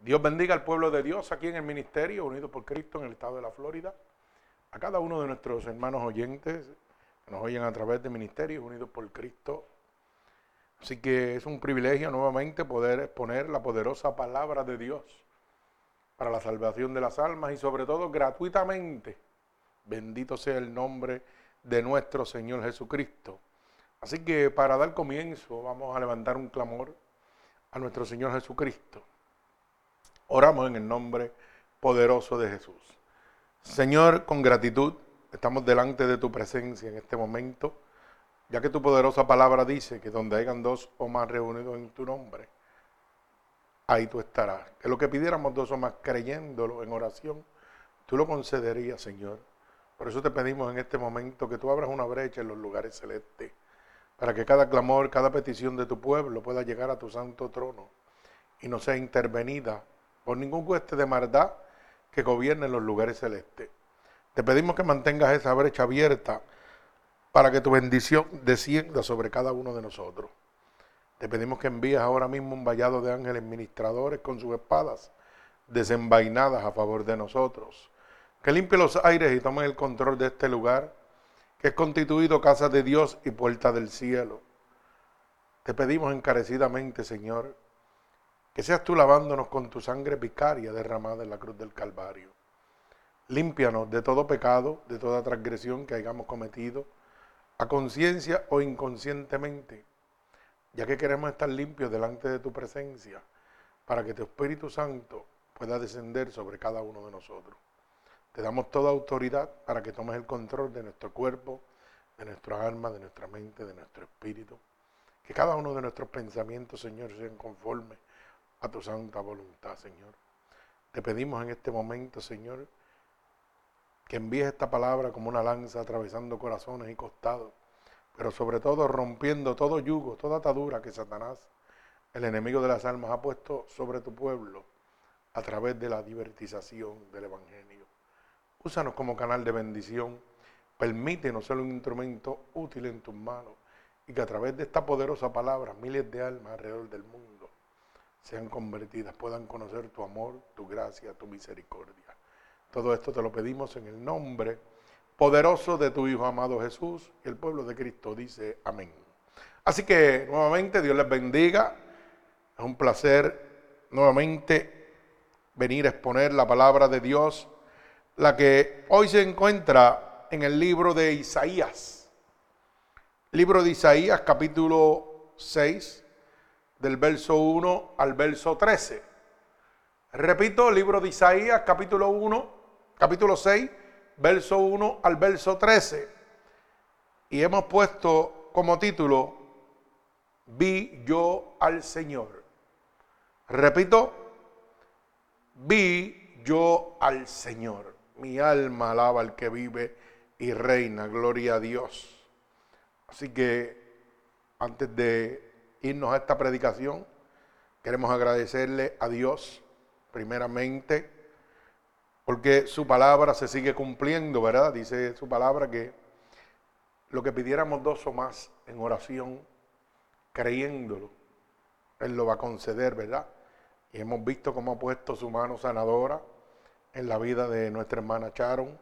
Dios bendiga al pueblo de Dios aquí en el ministerio, unido por Cristo en el estado de la Florida. A cada uno de nuestros hermanos oyentes que nos oyen a través de ministerios unidos por Cristo. Así que es un privilegio nuevamente poder exponer la poderosa palabra de Dios para la salvación de las almas y sobre todo gratuitamente. Bendito sea el nombre de nuestro Señor Jesucristo. Así que para dar comienzo vamos a levantar un clamor a nuestro Señor Jesucristo. Oramos en el nombre poderoso de Jesús. Señor, con gratitud, estamos delante de tu presencia en este momento, ya que tu poderosa palabra dice que donde hayan dos o más reunidos en tu nombre, ahí tú estarás. Que lo que pidiéramos dos o más creyéndolo en oración, tú lo concederías, Señor. Por eso te pedimos en este momento que tú abras una brecha en los lugares celestes, para que cada clamor, cada petición de tu pueblo pueda llegar a tu santo trono y no sea intervenida por ningún hueste de maldad que gobierne los lugares celestes. Te pedimos que mantengas esa brecha abierta para que tu bendición descienda sobre cada uno de nosotros. Te pedimos que envíes ahora mismo un vallado de ángeles ministradores con sus espadas desenvainadas a favor de nosotros. Que limpie los aires y tome el control de este lugar, que es constituido casa de Dios y puerta del cielo. Te pedimos encarecidamente, Señor, que seas tú lavándonos con tu sangre vicaria derramada en la cruz del Calvario. Límpianos de todo pecado, de toda transgresión que hayamos cometido, a conciencia o inconscientemente, ya que queremos estar limpios delante de tu presencia, para que tu Espíritu Santo pueda descender sobre cada uno de nosotros. Te damos toda autoridad para que tomes el control de nuestro cuerpo, de nuestra alma, de nuestra mente, de nuestro espíritu. Que cada uno de nuestros pensamientos, Señor, sean conformes a tu santa voluntad, Señor. Te pedimos en este momento, Señor, que envíes esta palabra como una lanza atravesando corazones y costados, pero sobre todo rompiendo todo yugo, toda atadura que Satanás, el enemigo de las almas, ha puesto sobre tu pueblo a través de la divertización del Evangelio. Úsanos como canal de bendición, permítenos ser un instrumento útil en tus manos y que a través de esta poderosa palabra miles de almas alrededor del mundo sean convertidas, puedan conocer tu amor, tu gracia, tu misericordia. Todo esto te lo pedimos en el nombre poderoso de tu Hijo amado Jesús y el pueblo de Cristo dice amén. Así que nuevamente Dios les bendiga. Es un placer nuevamente venir a exponer la palabra de Dios, la que hoy se encuentra en el libro de Isaías. Libro de Isaías capítulo 6 del verso 1 al verso 13. Repito, libro de Isaías, capítulo 1, capítulo 6, verso 1 al verso 13. Y hemos puesto como título, Vi yo al Señor. Repito, vi yo al Señor. Mi alma alaba al que vive y reina. Gloria a Dios. Así que antes de irnos a esta predicación, queremos agradecerle a Dios primeramente porque su palabra se sigue cumpliendo, ¿verdad? Dice su palabra que lo que pidiéramos dos o más en oración, creyéndolo, Él lo va a conceder, ¿verdad? Y hemos visto cómo ha puesto su mano sanadora en la vida de nuestra hermana Sharon,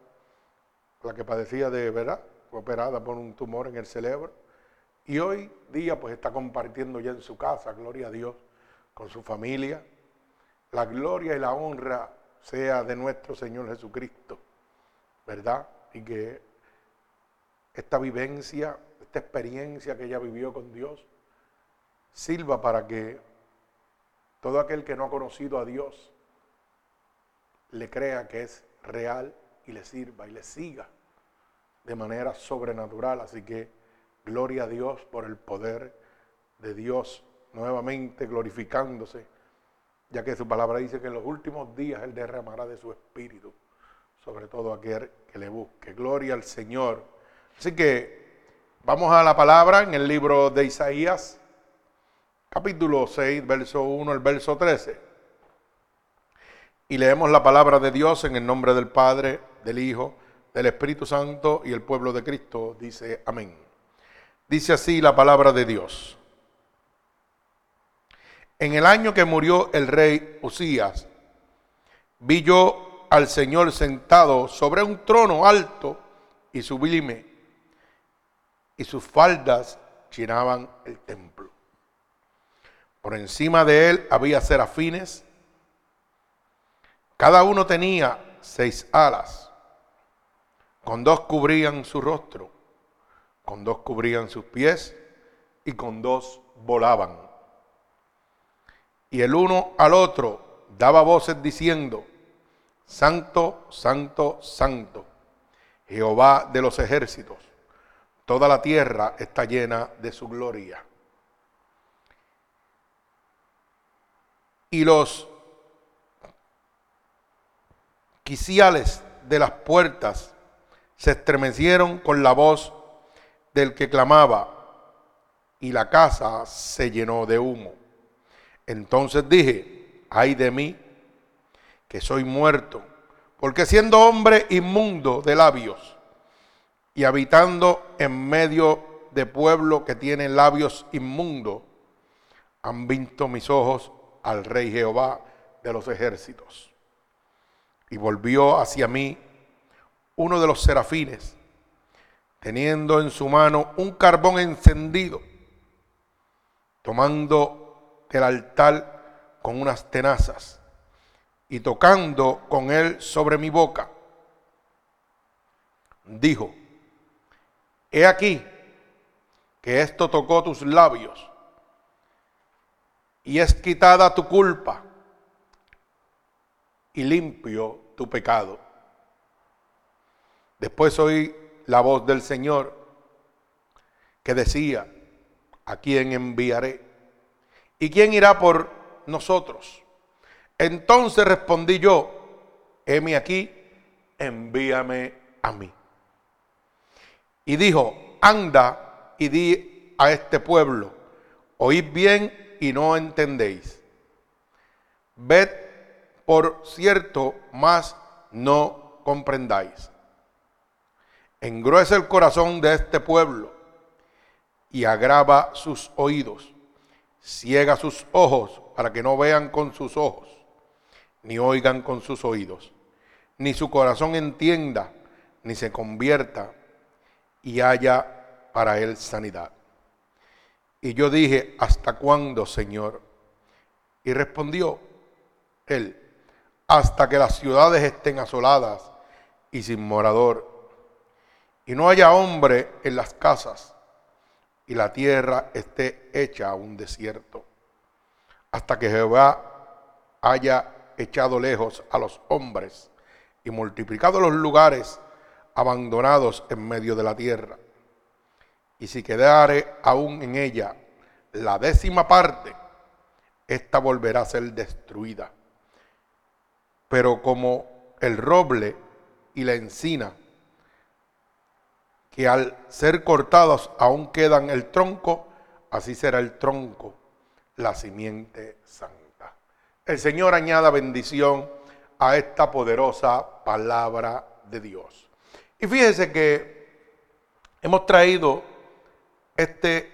la que padecía de, ¿verdad? Fue operada por un tumor en el cerebro y hoy día pues está compartiendo ya en su casa, gloria a Dios, con su familia. La gloria y la honra sea de nuestro Señor Jesucristo, ¿verdad? Y que esta vivencia, esta experiencia que ella vivió con Dios, sirva para que todo aquel que no ha conocido a Dios le crea que es real y le sirva y le siga de manera sobrenatural. Así que Gloria a Dios por el poder de Dios nuevamente glorificándose, ya que su palabra dice que en los últimos días Él derramará de su espíritu sobre todo aquel que le busque. Gloria al Señor. Así que vamos a la palabra en el libro de Isaías, capítulo 6, verso 1 al verso 13. Y leemos la palabra de Dios en el nombre del Padre, del Hijo, del Espíritu Santo y el pueblo de Cristo. Dice amén. Dice así la palabra de Dios. En el año que murió el rey Usías, vi yo al Señor sentado sobre un trono alto y sublime, y sus faldas llenaban el templo. Por encima de él había serafines, cada uno tenía seis alas, con dos cubrían su rostro, con dos cubrían sus pies y con dos volaban. Y el uno al otro daba voces diciendo, Santo, Santo, Santo, Jehová de los ejércitos, toda la tierra está llena de su gloria. Y los quiciales de las puertas se estremecieron con la voz del que clamaba, y la casa se llenó de humo. Entonces dije, ay de mí, que soy muerto, porque siendo hombre inmundo de labios y habitando en medio de pueblo que tiene labios inmundos, han visto mis ojos al Rey Jehová de los ejércitos. Y volvió hacia mí uno de los serafines, teniendo en su mano un carbón encendido, tomando el altar con unas tenazas y tocando con él sobre mi boca, dijo, he aquí que esto tocó tus labios y es quitada tu culpa y limpio tu pecado. Después oí la voz del Señor que decía, ¿a quién enviaré? ¿Y quién irá por nosotros? Entonces respondí yo, heme aquí, envíame a mí. Y dijo, anda y di a este pueblo, oíd bien y no entendéis. Ved por cierto, mas no comprendáis. Engruesa el corazón de este pueblo y agrava sus oídos. Ciega sus ojos para que no vean con sus ojos, ni oigan con sus oídos, ni su corazón entienda, ni se convierta y haya para él sanidad. Y yo dije, ¿hasta cuándo, Señor? Y respondió él, hasta que las ciudades estén asoladas y sin morador, y no haya hombre en las casas, y la tierra esté hecha un desierto, hasta que Jehová haya echado lejos a los hombres y multiplicado los lugares abandonados en medio de la tierra. Y si quedare aún en ella la décima parte, ésta volverá a ser destruida pero como el roble y la encina, que al ser cortados aún quedan el tronco, así será el tronco, la simiente santa. El Señor añada bendición a esta poderosa palabra de Dios. Y fíjese que hemos traído este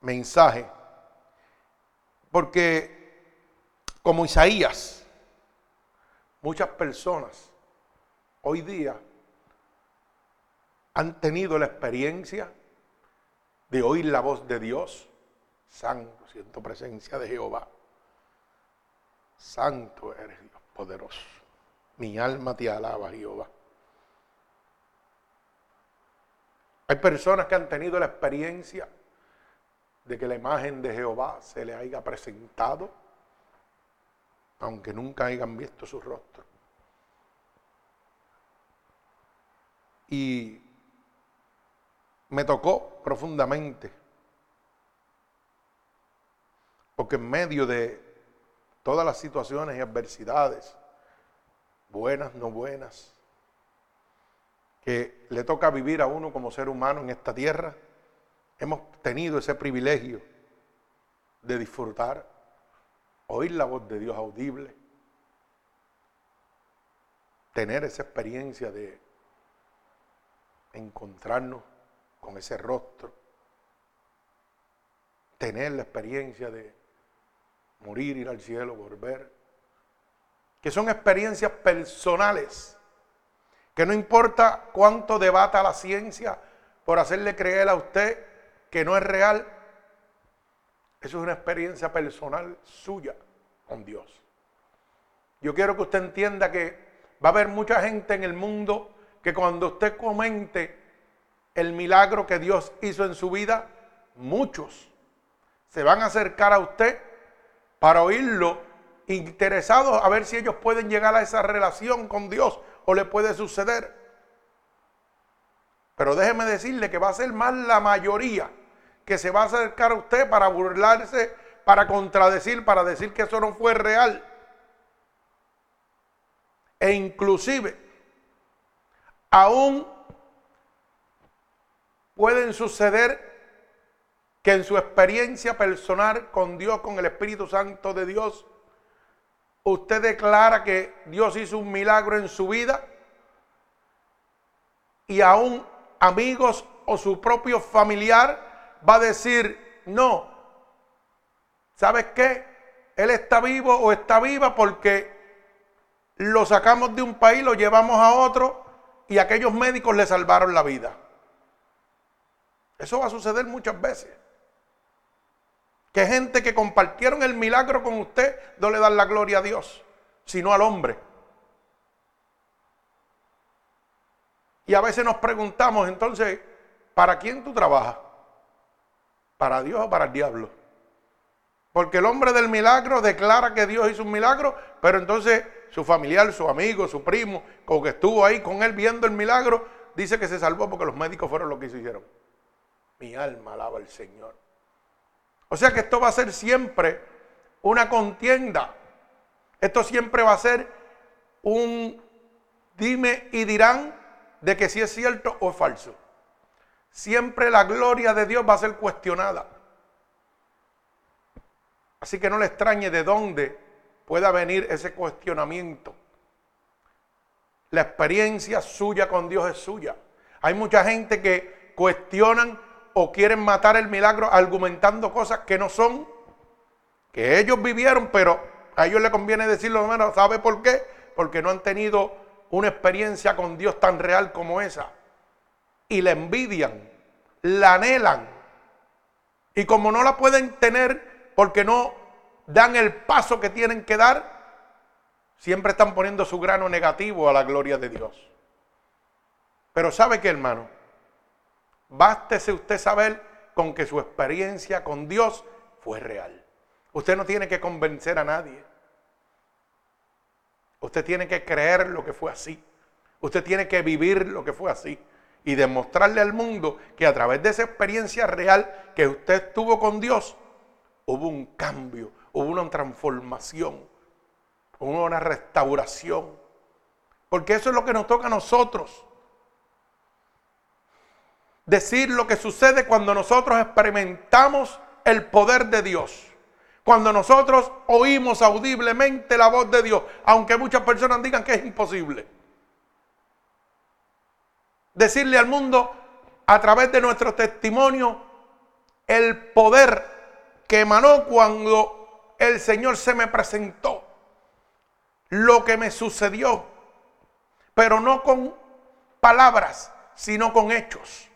mensaje porque como Isaías, Muchas personas hoy día han tenido la experiencia de oír la voz de Dios. Santo, siento presencia de Jehová. Santo eres Dios poderoso. Mi alma te alaba, Jehová. Hay personas que han tenido la experiencia de que la imagen de Jehová se le haya presentado aunque nunca hayan visto su rostro. Y me tocó profundamente, porque en medio de todas las situaciones y adversidades, buenas, no buenas, que le toca vivir a uno como ser humano en esta tierra, hemos tenido ese privilegio de disfrutar oír la voz de Dios audible, tener esa experiencia de encontrarnos con ese rostro, tener la experiencia de morir, ir al cielo, volver, que son experiencias personales, que no importa cuánto debata la ciencia por hacerle creer a usted que no es real, eso es una experiencia personal suya con Dios. Yo quiero que usted entienda que va a haber mucha gente en el mundo que cuando usted comente el milagro que Dios hizo en su vida, muchos se van a acercar a usted para oírlo, interesados a ver si ellos pueden llegar a esa relación con Dios o le puede suceder. Pero déjeme decirle que va a ser más la mayoría que se va a acercar a usted para burlarse, para contradecir, para decir que eso no fue real. E inclusive, aún pueden suceder que en su experiencia personal con Dios, con el Espíritu Santo de Dios, usted declara que Dios hizo un milagro en su vida y aún amigos o su propio familiar va a decir, no, ¿sabes qué? Él está vivo o está viva porque lo sacamos de un país, lo llevamos a otro y aquellos médicos le salvaron la vida. Eso va a suceder muchas veces. Que gente que compartieron el milagro con usted no le dan la gloria a Dios, sino al hombre. Y a veces nos preguntamos entonces, ¿para quién tú trabajas? ¿Para Dios o para el diablo? Porque el hombre del milagro declara que Dios hizo un milagro, pero entonces su familiar, su amigo, su primo, como que estuvo ahí con él viendo el milagro, dice que se salvó porque los médicos fueron los que hicieron. Mi alma alaba al Señor. O sea que esto va a ser siempre una contienda. Esto siempre va a ser un dime y dirán de que si es cierto o es falso. Siempre la gloria de Dios va a ser cuestionada. Así que no le extrañe de dónde pueda venir ese cuestionamiento. La experiencia suya con Dios es suya. Hay mucha gente que cuestionan o quieren matar el milagro argumentando cosas que no son, que ellos vivieron, pero a ellos les conviene decirlo, menos. ¿sabe por qué? Porque no han tenido una experiencia con Dios tan real como esa. Y la envidian, la anhelan. Y como no la pueden tener porque no dan el paso que tienen que dar, siempre están poniendo su grano negativo a la gloria de Dios. Pero ¿sabe qué, hermano? Bástese usted saber con que su experiencia con Dios fue real. Usted no tiene que convencer a nadie. Usted tiene que creer lo que fue así. Usted tiene que vivir lo que fue así. Y demostrarle al mundo que a través de esa experiencia real que usted tuvo con Dios, hubo un cambio, hubo una transformación, hubo una restauración. Porque eso es lo que nos toca a nosotros decir lo que sucede cuando nosotros experimentamos el poder de Dios. Cuando nosotros oímos audiblemente la voz de Dios, aunque muchas personas digan que es imposible. Decirle al mundo a través de nuestro testimonio el poder que emanó cuando el Señor se me presentó. Lo que me sucedió. Pero no con palabras, sino con hechos.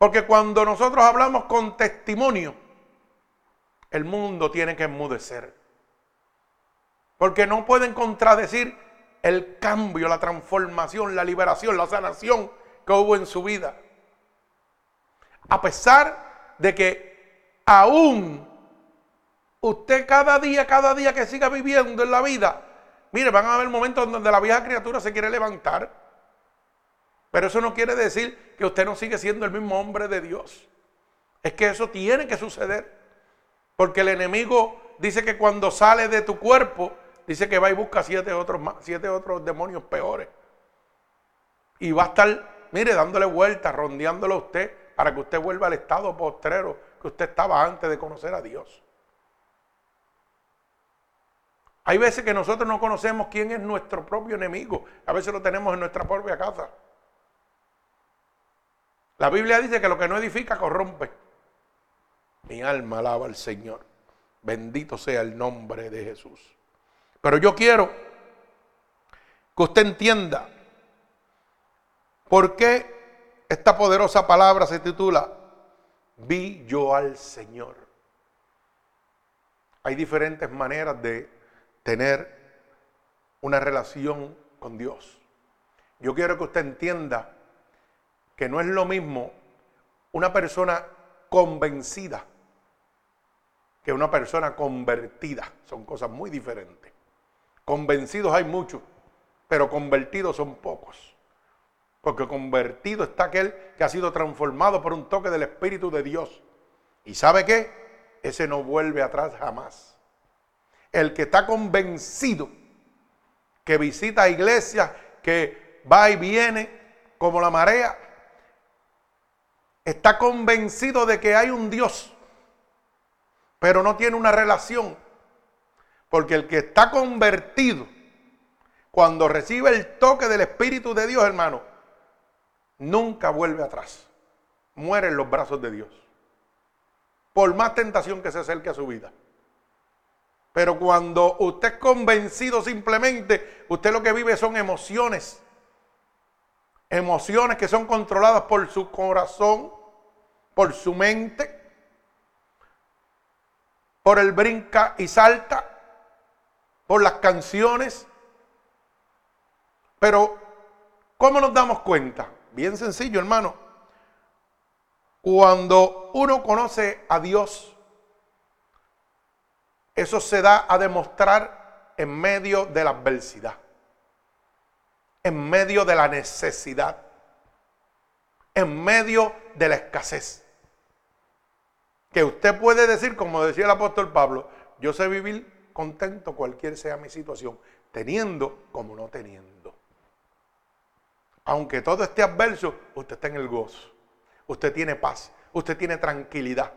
Porque cuando nosotros hablamos con testimonio, el mundo tiene que enmudecer. Porque no pueden contradecir el cambio, la transformación, la liberación, la sanación que hubo en su vida. A pesar de que aún usted cada día, cada día que siga viviendo en la vida, mire, van a haber momentos donde la vieja criatura se quiere levantar pero eso no quiere decir que usted no sigue siendo el mismo hombre de Dios. Es que eso tiene que suceder. Porque el enemigo dice que cuando sale de tu cuerpo, dice que va y busca siete otros, siete otros demonios peores. Y va a estar, mire, dándole vueltas, rondeándolo a usted para que usted vuelva al estado postrero que usted estaba antes de conocer a Dios. Hay veces que nosotros no conocemos quién es nuestro propio enemigo. A veces lo tenemos en nuestra propia casa. La Biblia dice que lo que no edifica corrompe. Mi alma alaba al Señor. Bendito sea el nombre de Jesús. Pero yo quiero que usted entienda por qué esta poderosa palabra se titula Vi yo al Señor. Hay diferentes maneras de tener una relación con Dios. Yo quiero que usted entienda que no es lo mismo una persona convencida que una persona convertida. Son cosas muy diferentes. Convencidos hay muchos, pero convertidos son pocos. Porque convertido está aquel que ha sido transformado por un toque del Espíritu de Dios. ¿Y sabe qué? Ese no vuelve atrás jamás. El que está convencido, que visita iglesias, que va y viene como la marea, está convencido de que hay un Dios, pero no tiene una relación. Porque el que está convertido, cuando recibe el toque del Espíritu de Dios, hermano, nunca vuelve atrás. Muere en los brazos de Dios. Por más tentación que se acerque a su vida. Pero cuando usted es convencido simplemente, usted lo que vive son emociones. Emociones que son controladas por su corazón, por su mente, por el brinca y salta, por las canciones. Pero, ¿cómo nos damos cuenta? Bien sencillo, hermano. Cuando uno conoce a Dios, eso se da a demostrar en medio de la adversidad, en medio de la necesidad, en medio de la escasez. Que usted puede decir, como decía el apóstol Pablo, yo sé vivir contento cualquier sea mi situación, teniendo como no teniendo. Aunque todo esté adverso, usted está en el gozo. Usted tiene paz, usted tiene tranquilidad.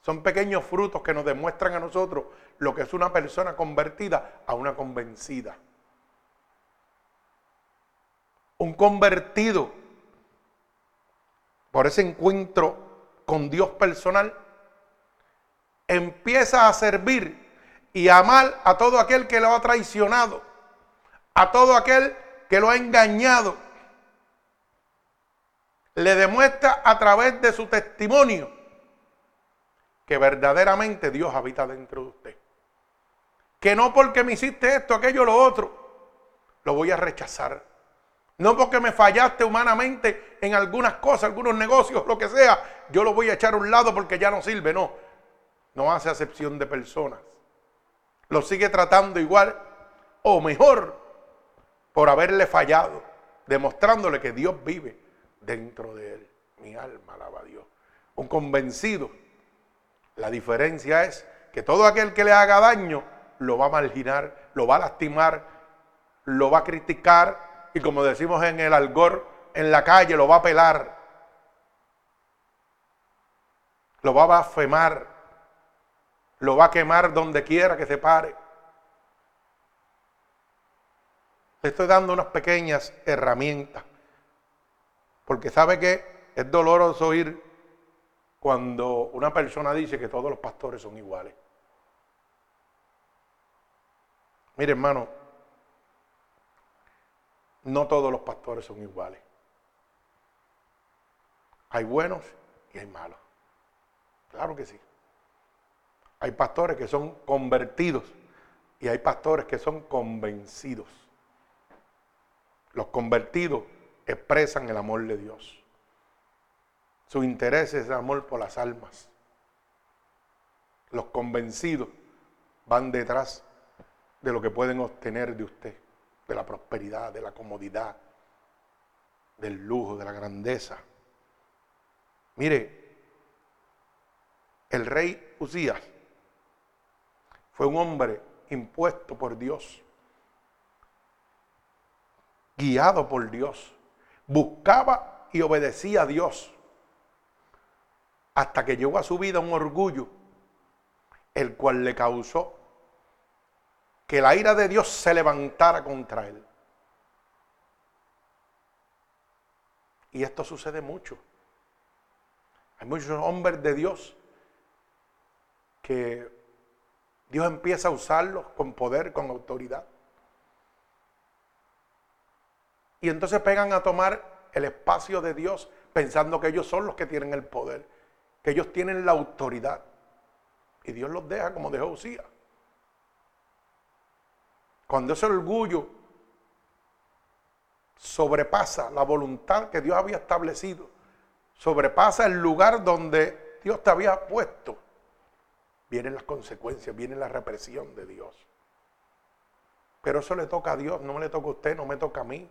Son pequeños frutos que nos demuestran a nosotros lo que es una persona convertida a una convencida. Un convertido por ese encuentro con Dios personal, empieza a servir y a amar a todo aquel que lo ha traicionado, a todo aquel que lo ha engañado. Le demuestra a través de su testimonio que verdaderamente Dios habita dentro de usted. Que no porque me hiciste esto, aquello, lo otro, lo voy a rechazar. No porque me fallaste humanamente en algunas cosas, algunos negocios, lo que sea, yo lo voy a echar a un lado porque ya no sirve. No, no hace acepción de personas. Lo sigue tratando igual o mejor por haberle fallado, demostrándole que Dios vive dentro de él. Mi alma alaba a Dios. Un convencido. La diferencia es que todo aquel que le haga daño lo va a marginar, lo va a lastimar, lo va a criticar, y como decimos en el algor, en la calle lo va a pelar, lo va a blasfemar, lo va a quemar donde quiera que se pare. Le estoy dando unas pequeñas herramientas, porque sabe que es doloroso oír cuando una persona dice que todos los pastores son iguales. Mire hermano, no todos los pastores son iguales. Hay buenos y hay malos. Claro que sí. Hay pastores que son convertidos y hay pastores que son convencidos. Los convertidos expresan el amor de Dios. Su interés es el amor por las almas. Los convencidos van detrás de lo que pueden obtener de usted de la prosperidad, de la comodidad, del lujo, de la grandeza. Mire, el rey Usías fue un hombre impuesto por Dios, guiado por Dios, buscaba y obedecía a Dios, hasta que llegó a su vida un orgullo, el cual le causó que la ira de Dios se levantara contra él. Y esto sucede mucho. Hay muchos hombres de Dios que Dios empieza a usarlos con poder, con autoridad. Y entonces pegan a tomar el espacio de Dios pensando que ellos son los que tienen el poder, que ellos tienen la autoridad. Y Dios los deja como dejó Usía. Cuando ese orgullo sobrepasa la voluntad que Dios había establecido, sobrepasa el lugar donde Dios te había puesto, vienen las consecuencias, viene la represión de Dios. Pero eso le toca a Dios, no le toca a usted, no me toca a mí.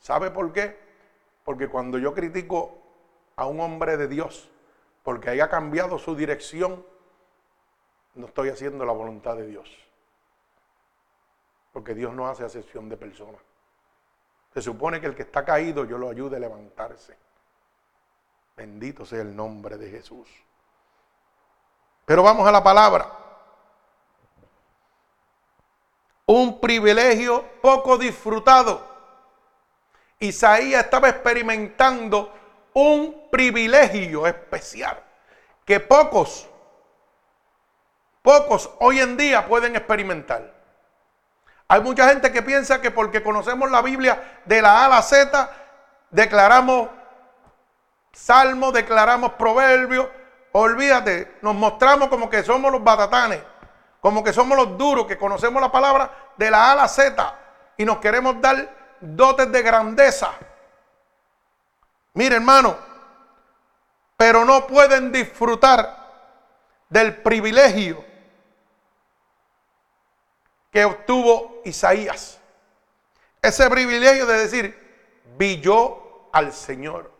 ¿Sabe por qué? Porque cuando yo critico a un hombre de Dios, porque haya cambiado su dirección, no estoy haciendo la voluntad de Dios. Porque Dios no hace acepción de personas. Se supone que el que está caído yo lo ayude a levantarse. Bendito sea el nombre de Jesús. Pero vamos a la palabra. Un privilegio poco disfrutado. Isaías estaba experimentando un privilegio especial que pocos, pocos hoy en día pueden experimentar. Hay mucha gente que piensa que porque conocemos la Biblia de la A a la Z, declaramos salmo, declaramos proverbios, olvídate, nos mostramos como que somos los batatanes, como que somos los duros, que conocemos la palabra de la A a la Z y nos queremos dar dotes de grandeza. Mire hermano, pero no pueden disfrutar del privilegio que obtuvo Isaías. Ese privilegio de decir, vi yo al Señor.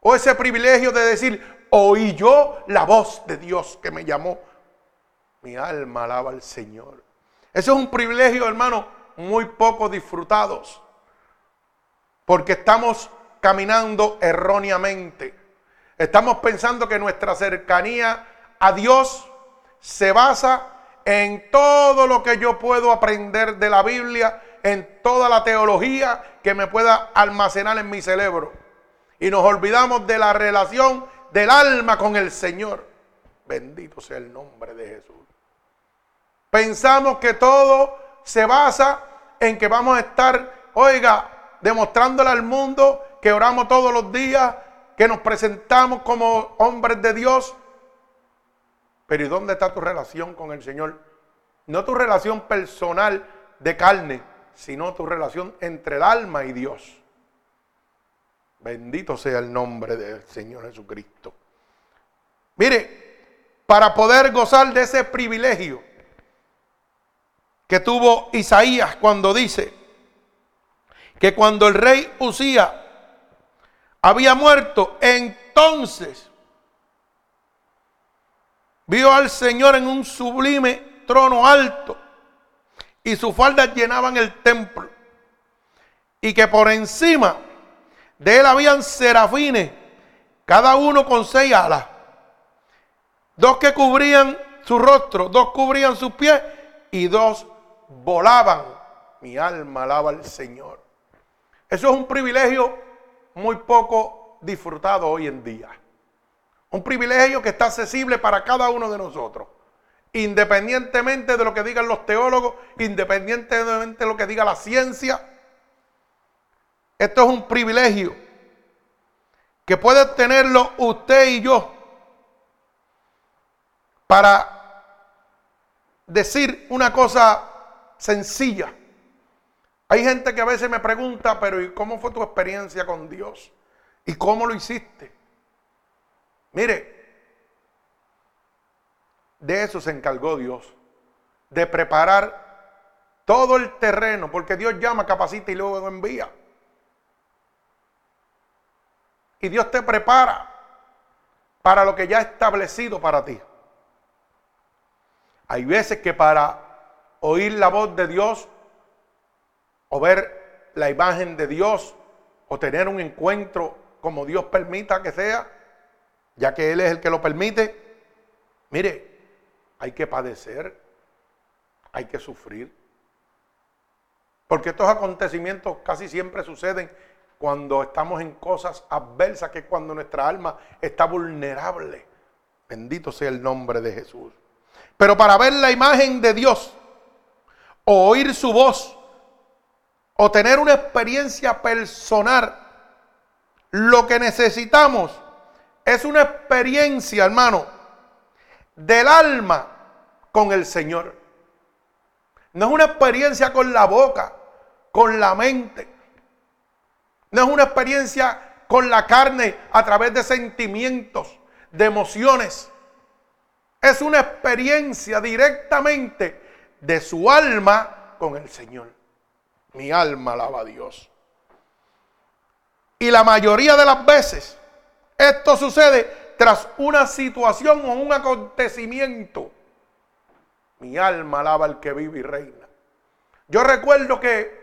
O ese privilegio de decir, oí yo la voz de Dios que me llamó. Mi alma alaba al Señor. Ese es un privilegio, hermano, muy poco disfrutados. Porque estamos caminando erróneamente. Estamos pensando que nuestra cercanía a Dios se basa en todo lo que yo puedo aprender de la Biblia, en toda la teología que me pueda almacenar en mi cerebro. Y nos olvidamos de la relación del alma con el Señor. Bendito sea el nombre de Jesús. Pensamos que todo se basa en que vamos a estar, oiga, demostrándole al mundo que oramos todos los días, que nos presentamos como hombres de Dios, pero ¿y dónde está tu relación con el Señor? No tu relación personal de carne, sino tu relación entre el alma y Dios. Bendito sea el nombre del Señor Jesucristo. Mire, para poder gozar de ese privilegio que tuvo Isaías cuando dice que cuando el rey Usía había muerto, entonces Vio al Señor en un sublime trono alto y sus faldas llenaban el templo. Y que por encima de él habían serafines, cada uno con seis alas. Dos que cubrían su rostro, dos cubrían sus pies y dos volaban. Mi alma alaba al Señor. Eso es un privilegio muy poco disfrutado hoy en día. Un privilegio que está accesible para cada uno de nosotros. Independientemente de lo que digan los teólogos, independientemente de lo que diga la ciencia. Esto es un privilegio que puede tenerlo usted y yo para decir una cosa sencilla. Hay gente que a veces me pregunta, pero ¿y cómo fue tu experiencia con Dios? ¿Y cómo lo hiciste? Mire, de eso se encargó Dios, de preparar todo el terreno, porque Dios llama, capacita y luego envía. Y Dios te prepara para lo que ya ha establecido para ti. Hay veces que para oír la voz de Dios o ver la imagen de Dios o tener un encuentro como Dios permita que sea, ya que Él es el que lo permite, mire, hay que padecer, hay que sufrir. Porque estos acontecimientos casi siempre suceden cuando estamos en cosas adversas, que es cuando nuestra alma está vulnerable. Bendito sea el nombre de Jesús. Pero para ver la imagen de Dios, o oír su voz, o tener una experiencia personal, lo que necesitamos es una experiencia, hermano, del alma con el Señor. No es una experiencia con la boca, con la mente. No es una experiencia con la carne a través de sentimientos, de emociones. Es una experiencia directamente de su alma con el Señor. Mi alma alaba a Dios. Y la mayoría de las veces esto sucede tras una situación o un acontecimiento. Mi alma alaba al que vive y reina. Yo recuerdo que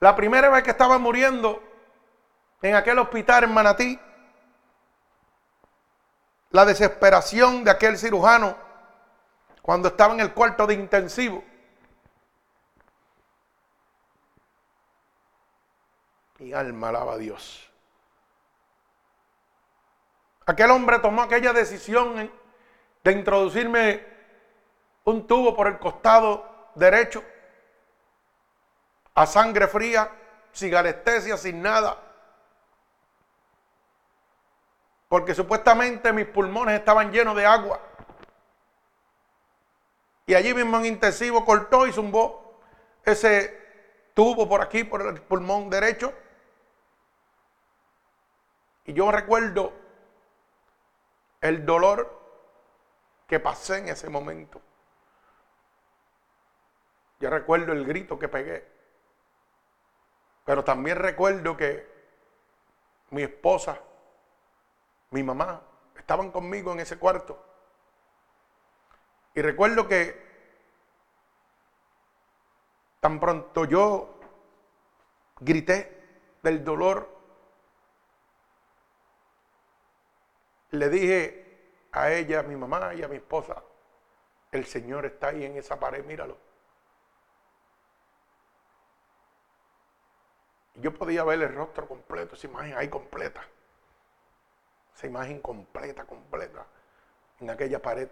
la primera vez que estaba muriendo en aquel hospital en Manatí, la desesperación de aquel cirujano cuando estaba en el cuarto de intensivo. Mi alma alaba a Dios. Aquel hombre tomó aquella decisión de introducirme un tubo por el costado derecho, a sangre fría, sin anestesia, sin nada. Porque supuestamente mis pulmones estaban llenos de agua. Y allí mismo en intensivo cortó y zumbó ese tubo por aquí, por el pulmón derecho. Y yo recuerdo el dolor que pasé en ese momento. Yo recuerdo el grito que pegué. Pero también recuerdo que mi esposa, mi mamá, estaban conmigo en ese cuarto. Y recuerdo que tan pronto yo grité del dolor, le dije a ella, a mi mamá y a mi esposa, el Señor está ahí en esa pared, míralo. Yo podía ver el rostro completo, esa imagen ahí completa. Esa imagen completa, completa, en aquella pared.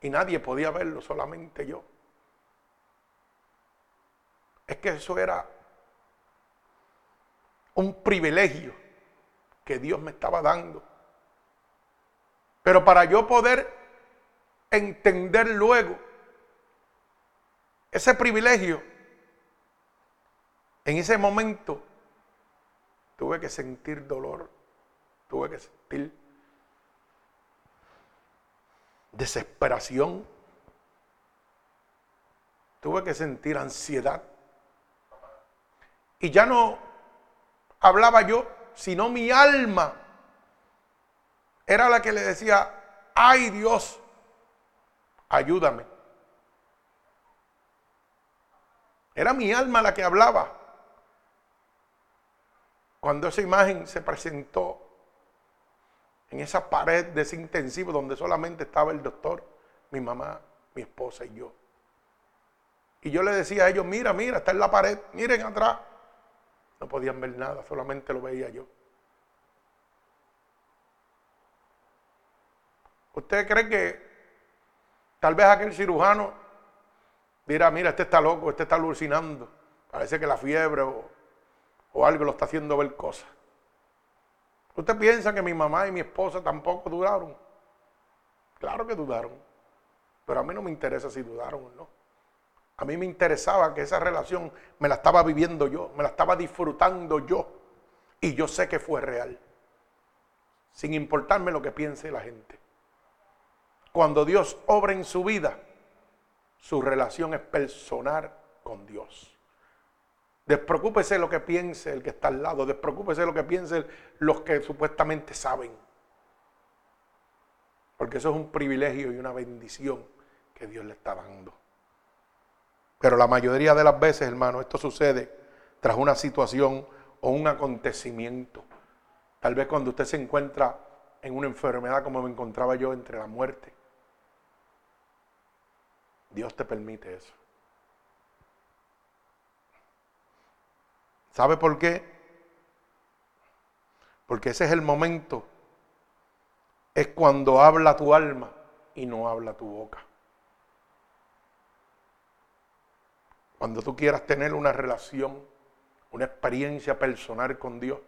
Y nadie podía verlo, solamente yo. Es que eso era un privilegio que Dios me estaba dando. Pero para yo poder entender luego ese privilegio, en ese momento tuve que sentir dolor, tuve que sentir desesperación, tuve que sentir ansiedad. Y ya no hablaba yo sino mi alma era la que le decía, ay Dios, ayúdame. Era mi alma la que hablaba. Cuando esa imagen se presentó en esa pared de ese intensivo donde solamente estaba el doctor, mi mamá, mi esposa y yo. Y yo le decía a ellos, mira, mira, está en la pared, miren atrás. No podían ver nada, solamente lo veía yo. ¿Usted cree que tal vez aquel cirujano dirá, mira, este está loco, este está alucinando? Parece que la fiebre o, o algo lo está haciendo ver cosas. ¿Usted piensa que mi mamá y mi esposa tampoco dudaron? Claro que dudaron. Pero a mí no me interesa si dudaron o no. A mí me interesaba que esa relación me la estaba viviendo yo, me la estaba disfrutando yo. Y yo sé que fue real. Sin importarme lo que piense la gente. Cuando Dios obra en su vida, su relación es personal con Dios. Despreocúpese lo que piense el que está al lado, despreocúpese lo que piensen los que supuestamente saben. Porque eso es un privilegio y una bendición que Dios le está dando. Pero la mayoría de las veces, hermano, esto sucede tras una situación o un acontecimiento. Tal vez cuando usted se encuentra en una enfermedad como me encontraba yo entre la muerte. Dios te permite eso. ¿Sabe por qué? Porque ese es el momento es cuando habla tu alma y no habla tu boca. Cuando tú quieras tener una relación, una experiencia personal con Dios,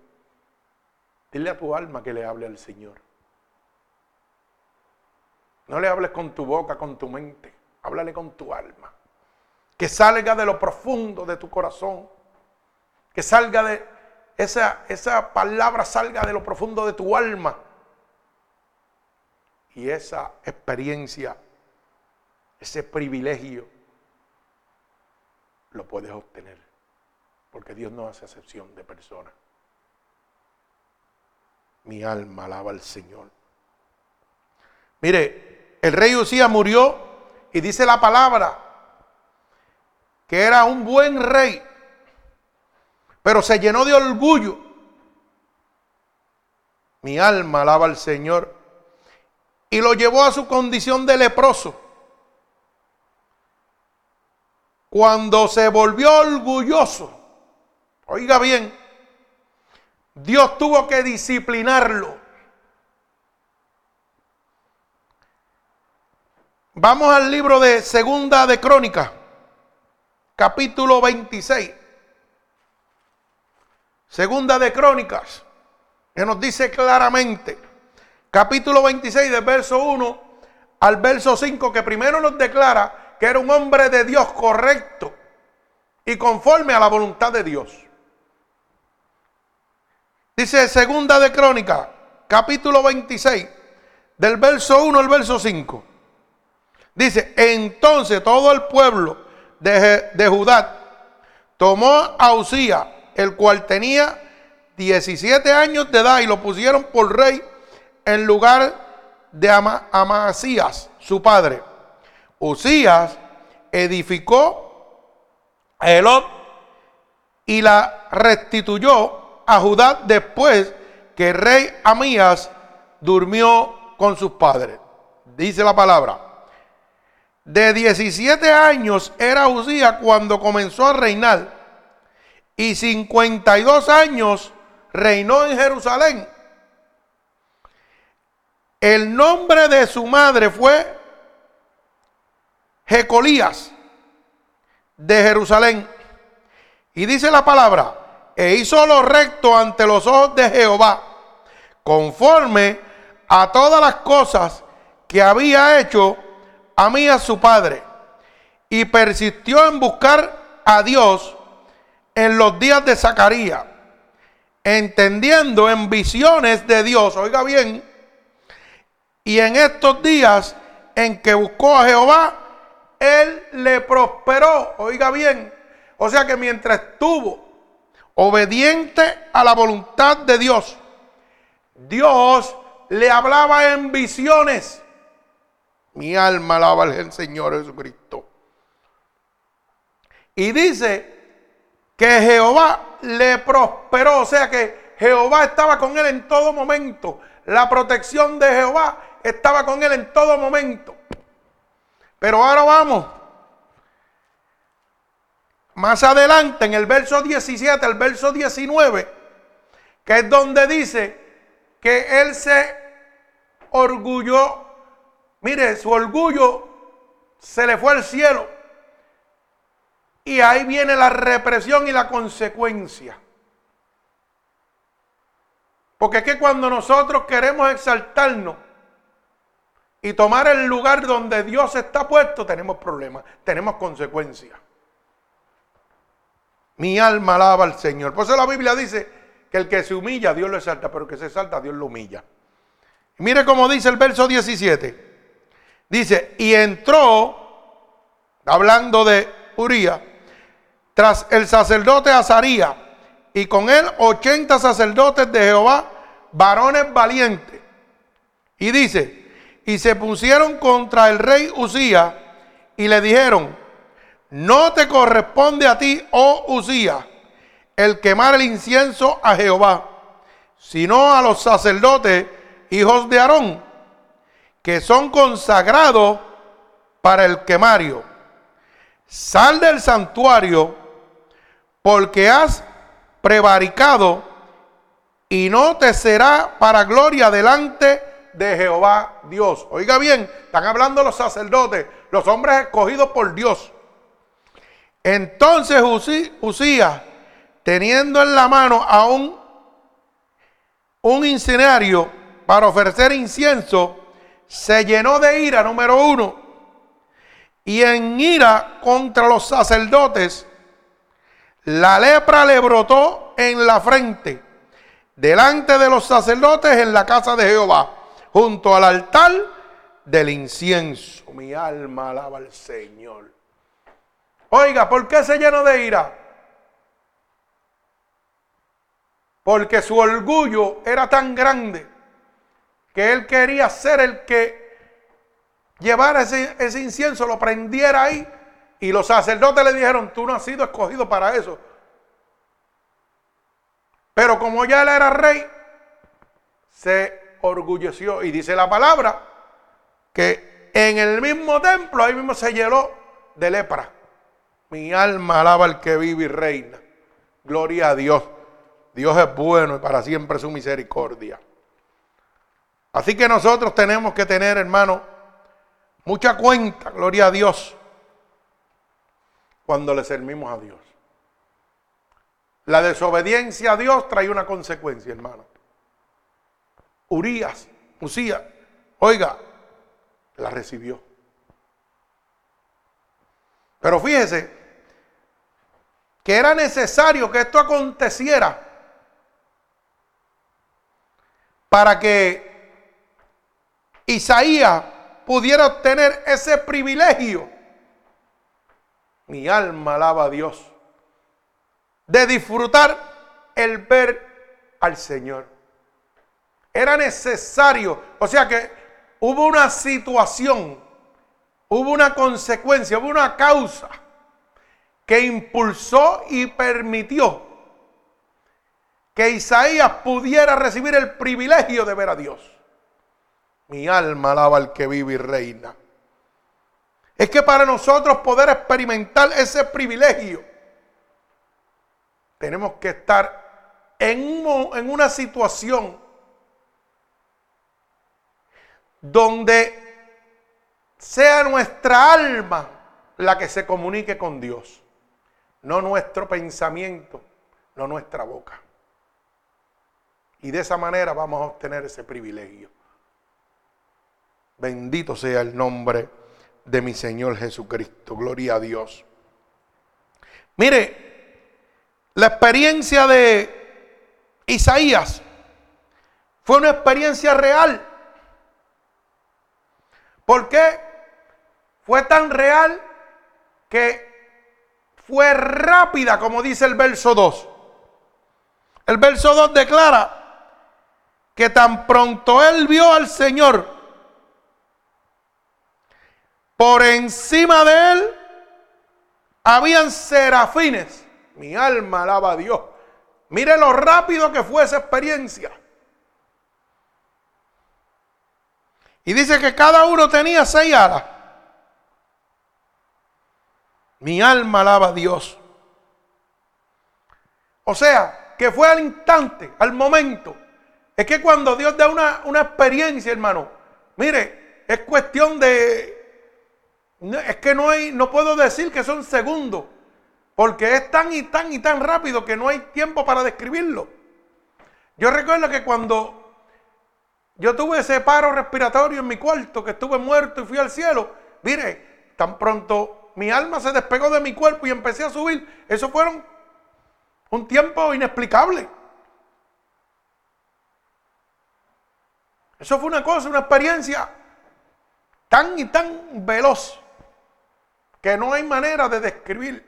dile a tu alma que le hable al Señor. No le hables con tu boca, con tu mente, háblale con tu alma. Que salga de lo profundo de tu corazón, que salga de esa, esa palabra, salga de lo profundo de tu alma. Y esa experiencia, ese privilegio, lo puedes obtener. Porque Dios no hace excepción de personas. Mi alma alaba al Señor. Mire, el rey Usías murió y dice la palabra que era un buen rey, pero se llenó de orgullo. Mi alma alaba al Señor y lo llevó a su condición de leproso cuando se volvió orgulloso, oiga bien, Dios tuvo que disciplinarlo. Vamos al libro de Segunda de Crónicas, capítulo 26. Segunda de Crónicas, que nos dice claramente, capítulo 26 del verso 1 al verso 5, que primero nos declara que era un hombre de Dios correcto y conforme a la voluntad de Dios. Dice segunda de Crónica, capítulo 26, del verso 1 al verso 5. Dice, entonces todo el pueblo de, de Judá tomó a Usía, el cual tenía 17 años de edad, y lo pusieron por rey en lugar de Amasías, su padre Usías edificó a Elot y la restituyó a Judá después que el rey Amías durmió con sus padres. Dice la palabra. De 17 años era Usías cuando comenzó a reinar y 52 años reinó en Jerusalén. El nombre de su madre fue Jecolías de Jerusalén. Y dice la palabra, e hizo lo recto ante los ojos de Jehová, conforme a todas las cosas que había hecho a mí a su padre. Y persistió en buscar a Dios en los días de Zacarías, entendiendo en visiones de Dios, oiga bien, y en estos días en que buscó a Jehová, él le prosperó. Oiga bien. O sea que mientras estuvo obediente a la voluntad de Dios, Dios le hablaba en visiones. Mi alma alaba al Señor Jesucristo. Y dice que Jehová le prosperó. O sea que Jehová estaba con él en todo momento. La protección de Jehová estaba con él en todo momento. Pero ahora vamos. Más adelante, en el verso 17, el verso 19, que es donde dice que él se orgulló. Mire, su orgullo se le fue al cielo. Y ahí viene la represión y la consecuencia. Porque es que cuando nosotros queremos exaltarnos, y tomar el lugar donde Dios está puesto, tenemos problemas, tenemos consecuencias. Mi alma alaba al Señor. Por eso la Biblia dice que el que se humilla, Dios lo exalta, pero el que se exalta, Dios lo humilla. mire cómo dice el verso 17. Dice, y entró, hablando de Uría, tras el sacerdote Azaría, y con él 80 sacerdotes de Jehová, varones valientes. Y dice, y se pusieron contra el rey Usía y le dijeron, no te corresponde a ti, oh Usía, el quemar el incienso a Jehová, sino a los sacerdotes, hijos de Aarón, que son consagrados para el quemario. Sal del santuario porque has prevaricado y no te será para gloria delante de Jehová Dios. Oiga bien, están hablando los sacerdotes, los hombres escogidos por Dios. Entonces Usías, teniendo en la mano a un, un para ofrecer incienso, se llenó de ira, número uno, y en ira contra los sacerdotes, la lepra le brotó en la frente, delante de los sacerdotes en la casa de Jehová, junto al altar del incienso. Mi alma alaba al Señor. Oiga, ¿por qué se llenó de ira? Porque su orgullo era tan grande que él quería ser el que llevara ese, ese incienso, lo prendiera ahí. Y los sacerdotes le dijeron, tú no has sido escogido para eso. Pero como ya él era rey, se orgulleció. Y dice la palabra que en el mismo templo, ahí mismo se llenó de lepra. Mi alma alaba al que vive y reina. Gloria a Dios. Dios es bueno y para siempre su misericordia. Así que nosotros tenemos que tener, hermano, mucha cuenta, gloria a Dios, cuando le servimos a Dios. La desobediencia a Dios trae una consecuencia, hermano. Urias, Usía, oiga, la recibió. Pero fíjese que era necesario que esto aconteciera para que Isaías pudiera obtener ese privilegio. Mi alma alaba a Dios. De disfrutar el ver al Señor. Era necesario. O sea que hubo una situación, hubo una consecuencia, hubo una causa que impulsó y permitió que Isaías pudiera recibir el privilegio de ver a Dios. Mi alma alaba al que vive y reina. Es que para nosotros poder experimentar ese privilegio, tenemos que estar en, en una situación donde sea nuestra alma la que se comunique con Dios, no nuestro pensamiento, no nuestra boca. Y de esa manera vamos a obtener ese privilegio. Bendito sea el nombre de mi Señor Jesucristo. Gloria a Dios. Mire, la experiencia de Isaías fue una experiencia real. ¿Por qué? Fue tan real que fue rápida, como dice el verso 2. El verso 2 declara que tan pronto él vio al Señor, por encima de él habían serafines. Mi alma alaba a Dios. Mire lo rápido que fue esa experiencia. Y dice que cada uno tenía seis alas. Mi alma alaba a Dios. O sea, que fue al instante, al momento. Es que cuando Dios da una, una experiencia, hermano, mire, es cuestión de es que no hay, no puedo decir que son segundos, porque es tan y tan y tan rápido que no hay tiempo para describirlo. Yo recuerdo que cuando yo tuve ese paro respiratorio en mi cuarto, que estuve muerto y fui al cielo, mire, tan pronto mi alma se despegó de mi cuerpo y empecé a subir, eso fueron un tiempo inexplicable. Eso fue una cosa, una experiencia tan y tan veloz que no hay manera de describir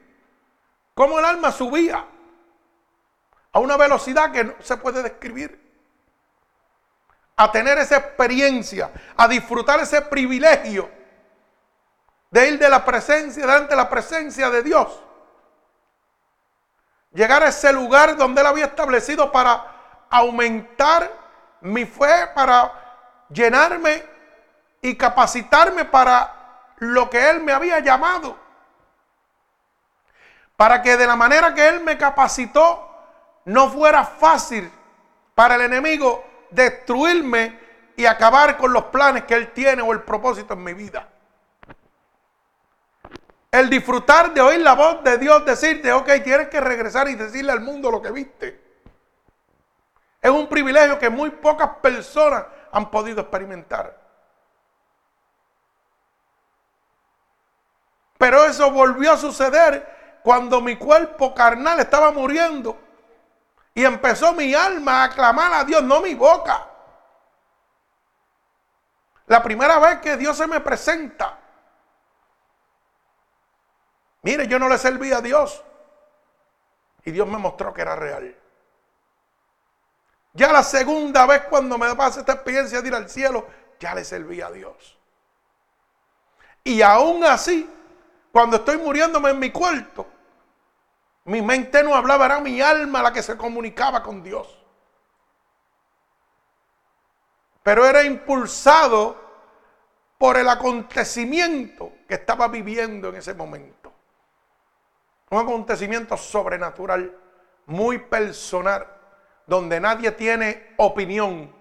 cómo el alma subía a una velocidad que no se puede describir. A tener esa experiencia, a disfrutar ese privilegio de ir de la presencia, delante de la presencia de Dios. Llegar a ese lugar donde Él había establecido para aumentar mi fe, para llenarme y capacitarme para lo que Él me había llamado. Para que de la manera que Él me capacitó, no fuera fácil para el enemigo destruirme y acabar con los planes que Él tiene o el propósito en mi vida. El disfrutar de oír la voz de Dios decirte, ok, tienes que regresar y decirle al mundo lo que viste. Es un privilegio que muy pocas personas han podido experimentar. Pero eso volvió a suceder cuando mi cuerpo carnal estaba muriendo. Y empezó mi alma a clamar a Dios, no mi boca. La primera vez que Dios se me presenta. Mire, yo no le serví a Dios. Y Dios me mostró que era real. Ya la segunda vez cuando me pasa esta experiencia de ir al cielo, ya le serví a Dios. Y aún así, cuando estoy muriéndome en mi cuarto, mi mente no hablaba, era mi alma la que se comunicaba con Dios. Pero era impulsado por el acontecimiento que estaba viviendo en ese momento. Un acontecimiento sobrenatural, muy personal, donde nadie tiene opinión,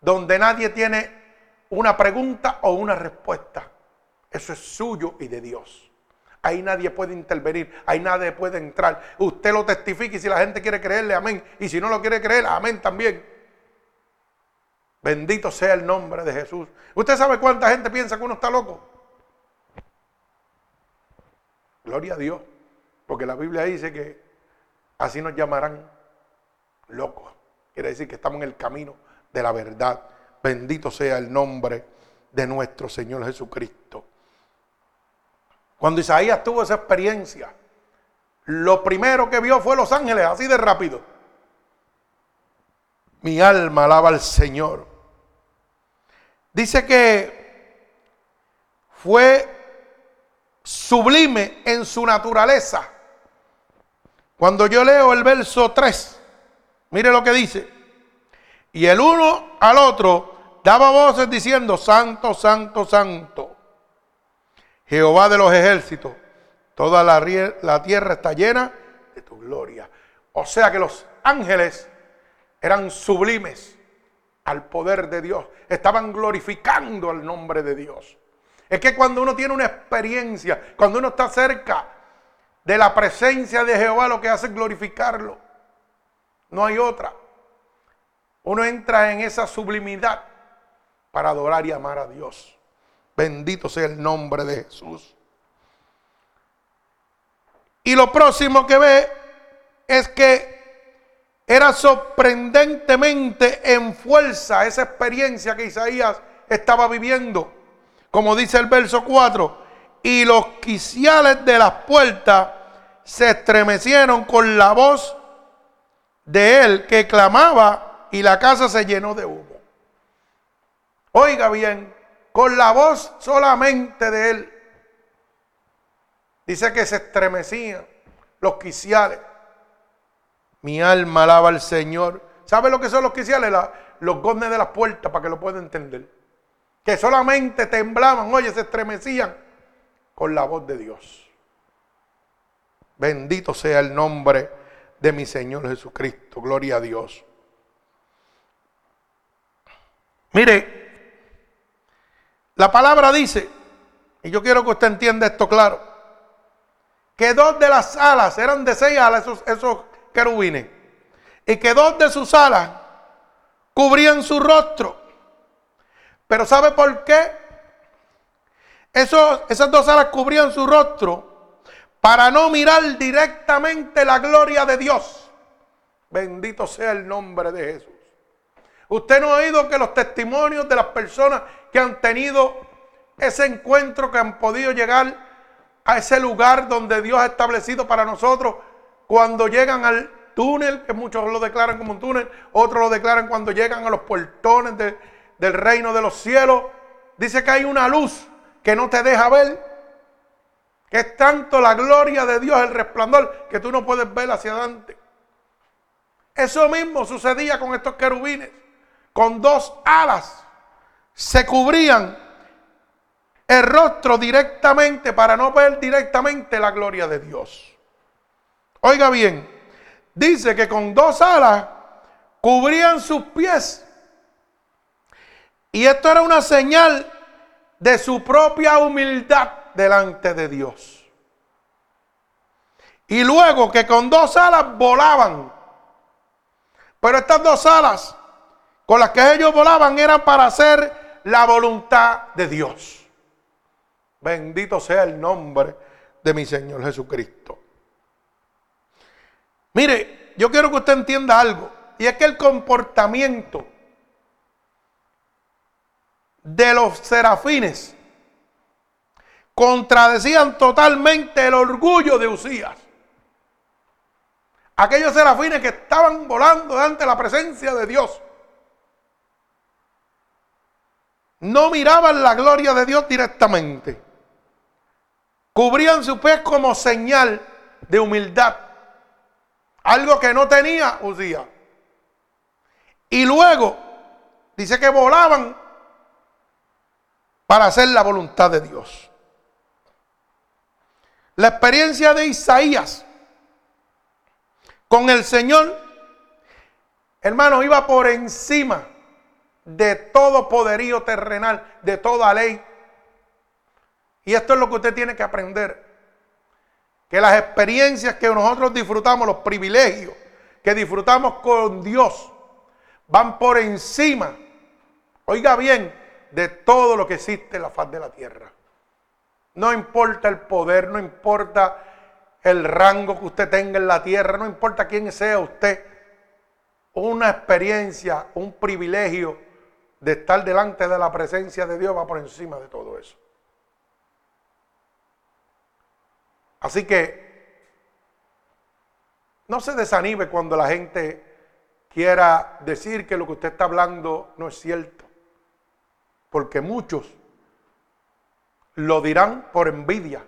donde nadie tiene una pregunta o una respuesta. Eso es suyo y de Dios. Ahí nadie puede intervenir, ahí nadie puede entrar. Usted lo testifica y si la gente quiere creerle, amén. Y si no lo quiere creer, amén también. Bendito sea el nombre de Jesús. ¿Usted sabe cuánta gente piensa que uno está loco? Gloria a Dios. Porque la Biblia dice que así nos llamarán locos. Quiere decir que estamos en el camino de la verdad. Bendito sea el nombre de nuestro Señor Jesucristo. Cuando Isaías tuvo esa experiencia, lo primero que vio fue los ángeles, así de rápido. Mi alma alaba al Señor. Dice que fue sublime en su naturaleza. Cuando yo leo el verso 3, mire lo que dice. Y el uno al otro daba voces diciendo, Santo, Santo, Santo Jehová de los ejércitos, toda la, tierra está llena de tu gloria. O sea que los ángeles eran sublimes al poder de Dios, estaban glorificando el nombre de Dios. Es que cuando uno tiene una experiencia, cuando uno está cerca de la presencia de Jehová, lo que hace es glorificarlo. No hay otra. Uno entra en esa sublimidad para adorar y amar a Dios. Bendito sea el nombre de Jesús. Y lo próximo que ve es que era sorprendentemente en fuerza esa experiencia que Isaías estaba viviendo. Como dice el verso 4, y los quiciales de las puertas se estremecieron con la voz de él que clamaba y la casa se llenó de humo. Oiga bien, con la voz solamente de él. Dice que se estremecían los quiciales. Mi alma alaba al Señor. ¿Sabe lo que son los quiciales? los goznes de las puertas, para que lo pueda entender. Que solamente temblaban, oye, se estremecían con la voz de Dios. Bendito sea el nombre de mi Señor Jesucristo. Gloria a Dios. Mire, la palabra dice, y yo quiero que usted entienda esto claro, que dos de las alas eran de seis alas esos, esos querubines, y que dos de sus alas cubrían su rostro. Pero ¿sabe por qué? esas dos alas cubrían su rostro para no mirar directamente la gloria de Dios. Bendito sea el nombre de Jesús. Usted no ha oído que los testimonios de las personas que han tenido ese encuentro, que han podido llegar a ese lugar donde Dios ha establecido para nosotros, cuando llegan al túnel, que muchos lo declaran como un túnel, otros lo declaran cuando llegan a los puertones del reino de los cielos, dice que hay una luz que no te deja ver, que es tanto la gloria de Dios, el resplandor, que tú no puedes ver hacia adelante. Eso mismo sucedía con estos querubines con dos alas se cubrían el rostro directamente para no ver directamente la gloria de Dios. Oiga bien, dice que con dos alas cubrían sus pies Y esto era una señal de su propia humildad delante de Dios. Y luego que con dos alas volaban. Pero estas dos alas con las que ellos volaban eran para hacer la voluntad de Dios. Bendito sea el nombre de mi Señor Jesucristo. Mire, yo quiero que usted entienda algo. Y es que el comportamiento de los serafines contradecían totalmente el orgullo de Usías. Aquellos serafines que estaban volando ante la presencia de Dios. No miraban la gloria de Dios directamente. Cubrían su pez como señal de humildad. Algo que no tenía Usías. Y luego dice que volaban para hacer la voluntad de Dios. La experiencia de Isaías con el Señor, hermano, iba por encima de todo poderío terrenal, de toda ley. Y esto es lo que usted tiene que aprender. Que las experiencias que nosotros disfrutamos, los privilegios que disfrutamos con Dios, van por encima, oiga bien, de todo lo que existe en la faz de la tierra. No importa el poder, no importa el rango que usted tenga en la tierra, no importa quién sea usted, una experiencia, un privilegio de estar delante de la presencia de Dios va por encima de todo eso. Así que no se desanime cuando la gente quiera decir que lo que usted está hablando no es cierto, porque muchos lo dirán por envidia.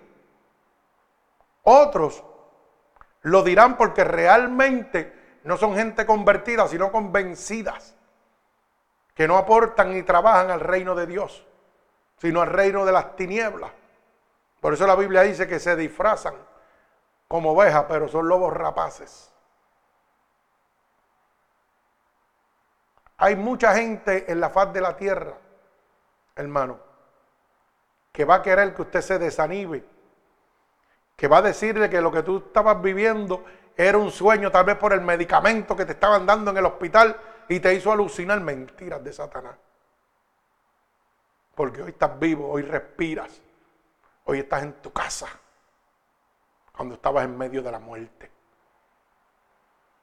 Otros lo dirán porque realmente no son gente convertida, sino convencidas, que no aportan ni trabajan al reino de Dios, sino al reino de las tinieblas. Por eso la Biblia dice que se disfrazan como ovejas, pero son lobos rapaces. Hay mucha gente en la faz de la tierra, hermano, que va a querer que usted se desanime, que va a decirle que lo que tú estabas viviendo era un sueño, tal vez por el medicamento que te estaban dando en el hospital y te hizo alucinar mentiras de Satanás. Porque hoy estás vivo, hoy respiras, hoy estás en tu casa, cuando estabas en medio de la muerte.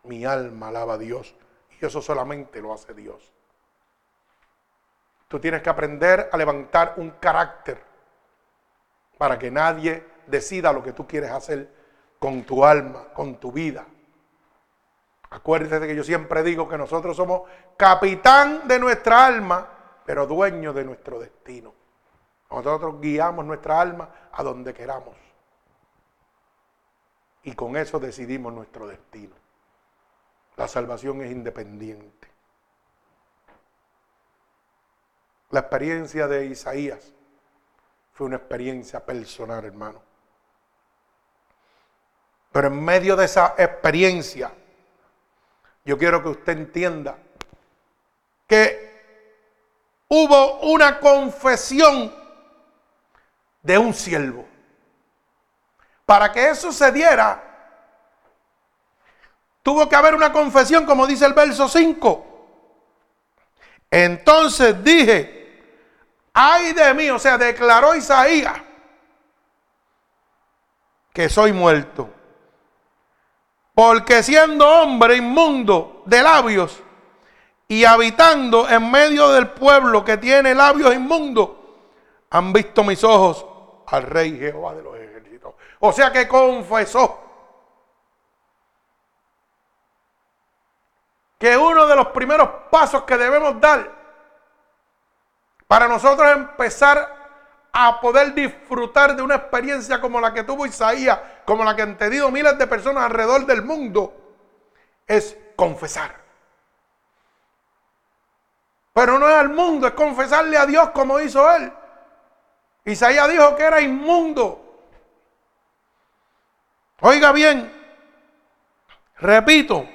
Mi alma alaba a Dios y eso solamente lo hace Dios. Tú tienes que aprender a levantar un carácter para que nadie decida lo que tú quieres hacer con tu alma, con tu vida. Acuérdate de que yo siempre digo que nosotros somos capitán de nuestra alma, pero dueño de nuestro destino. Nosotros guiamos nuestra alma a donde queramos. Y con eso decidimos nuestro destino. La salvación es independiente. La experiencia de Isaías fue una experiencia personal, hermano. Pero en medio de esa experiencia, yo quiero que usted entienda que hubo una confesión de un siervo. Para que eso se diera, tuvo que haber una confesión, como dice el verso 5. Entonces dije, ay de mí, o sea, declaró Isaías que soy muerto. Porque siendo hombre inmundo de labios y habitando en medio del pueblo que tiene labios inmundos, han visto mis ojos al rey Jehová de los ejércitos. O sea que confesó que uno de los primeros pasos que debemos dar para nosotros empezar a poder disfrutar de una experiencia como la que tuvo Isaías, como la que han tenido miles de personas alrededor del mundo, es confesar. Pero no es al mundo, es confesarle a Dios como hizo él. Isaías dijo que era inmundo. Oiga bien, repito,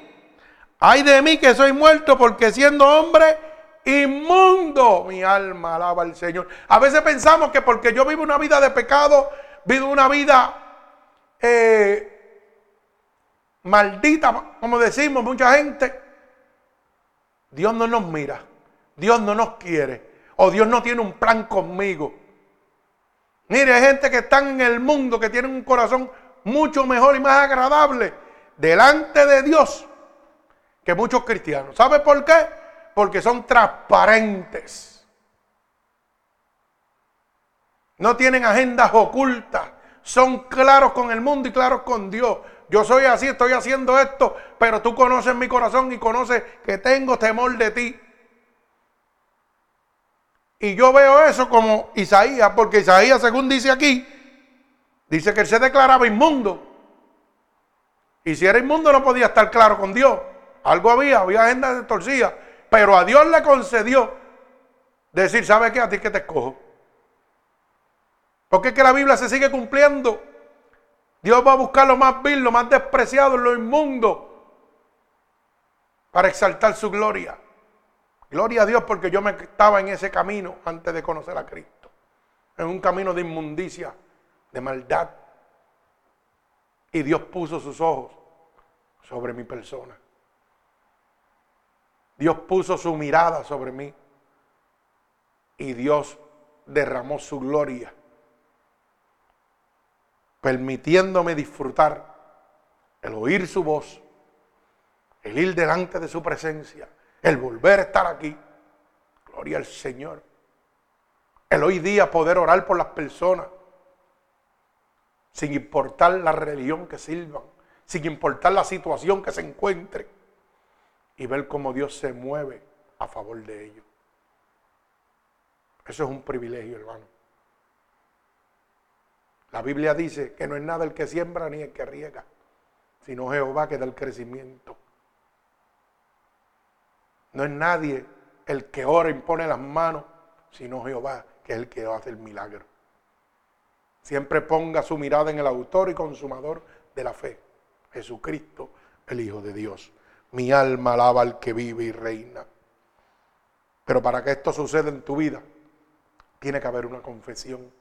hay de mí que soy muerto porque siendo hombre inmundo. Mi alma alaba al Señor. A veces pensamos que porque yo vivo una vida de pecado, vivo una vida eh, maldita, como decimos mucha gente, Dios no nos mira, Dios no nos quiere, o Dios no tiene un plan conmigo. Mire, hay gente que están en el mundo que tienen un corazón mucho mejor y más agradable delante de Dios que muchos cristianos. ¿Sabe por qué? Porque son transparentes. No tienen agendas ocultas. Son claros con el mundo y claros con Dios. Yo soy así, estoy haciendo esto, pero tú conoces mi corazón y conoces que tengo temor de ti. Y yo veo eso como Isaías, porque Isaías, según dice aquí, dice que él se declaraba inmundo. Y si era inmundo no podía estar claro con Dios. Algo había, había agenda de torcida. Pero a Dios le concedió decir, ¿sabe qué? A ti que te escojo. Porque es que la Biblia se sigue cumpliendo. Dios va a buscar lo más vil, lo más despreciado, lo inmundo, para exaltar su gloria. Gloria a Dios porque yo me estaba en ese camino antes de conocer a Cristo. En un camino de inmundicia, de maldad. Y Dios puso sus ojos sobre mi persona. Dios puso su mirada sobre mí. Y Dios derramó su gloria. Permitiéndome disfrutar el oír su voz, el ir delante de su presencia el volver a estar aquí. Gloria al Señor. El hoy día poder orar por las personas, sin importar la religión que sirvan, sin importar la situación que se encuentre, y ver cómo Dios se mueve a favor de ellos. Eso es un privilegio, hermano. La Biblia dice que no es nada el que siembra ni el que riega, sino Jehová que da el crecimiento. No es nadie el que ora y pone las manos, sino Jehová, que es el que hace el milagro. Siempre ponga su mirada en el autor y consumador de la fe, Jesucristo, el Hijo de Dios. Mi alma alaba al que vive y reina. Pero para que esto suceda en tu vida, tiene que haber una confesión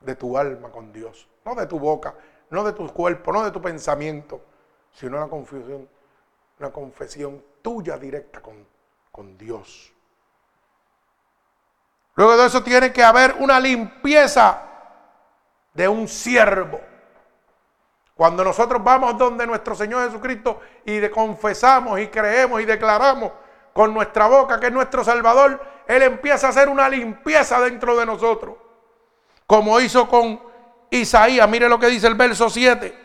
de tu alma con Dios. No de tu boca, no de tu cuerpo, no de tu pensamiento, sino una confesión, una confesión tuya directa con con Dios. Luego de eso tiene que haber una limpieza de un siervo. Cuando nosotros vamos donde nuestro Señor Jesucristo y confesamos y creemos y declaramos con nuestra boca que es nuestro Salvador, Él empieza a hacer una limpieza dentro de nosotros. Como hizo con Isaías. Mire lo que dice el verso 7.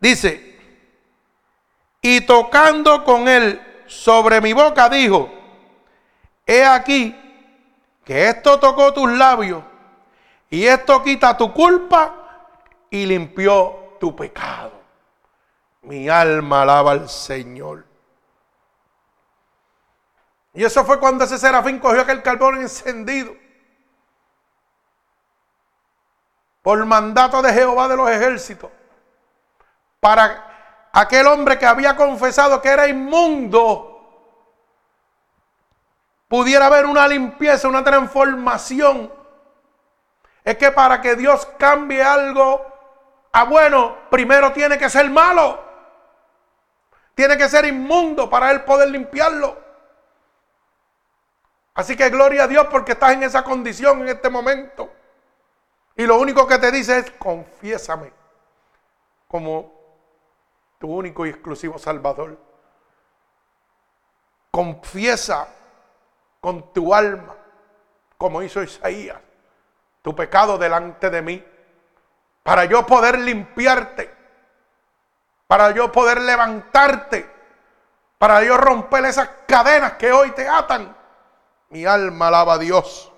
Dice, y tocando con él sobre mi boca dijo, he aquí que esto tocó tus labios y esto quita tu culpa y limpió tu pecado. Mi alma alaba al Señor. Y eso fue cuando ese serafín cogió aquel carbón encendido. Por mandato de Jehová de los ejércitos. Para aquel hombre que había confesado que era inmundo, pudiera haber una limpieza, una transformación. Es que para que Dios cambie algo a bueno, primero tiene que ser malo. Tiene que ser inmundo para Él poder limpiarlo. Así que gloria a Dios porque estás en esa condición en este momento. Y lo único que te dice es, confiésame como tu único y exclusivo Salvador. Confiesa con tu alma, como hizo Isaías, tu pecado delante de mí, para yo poder limpiarte, para yo poder levantarte, para yo romper esas cadenas que hoy te atan. Mi alma alaba a Dios.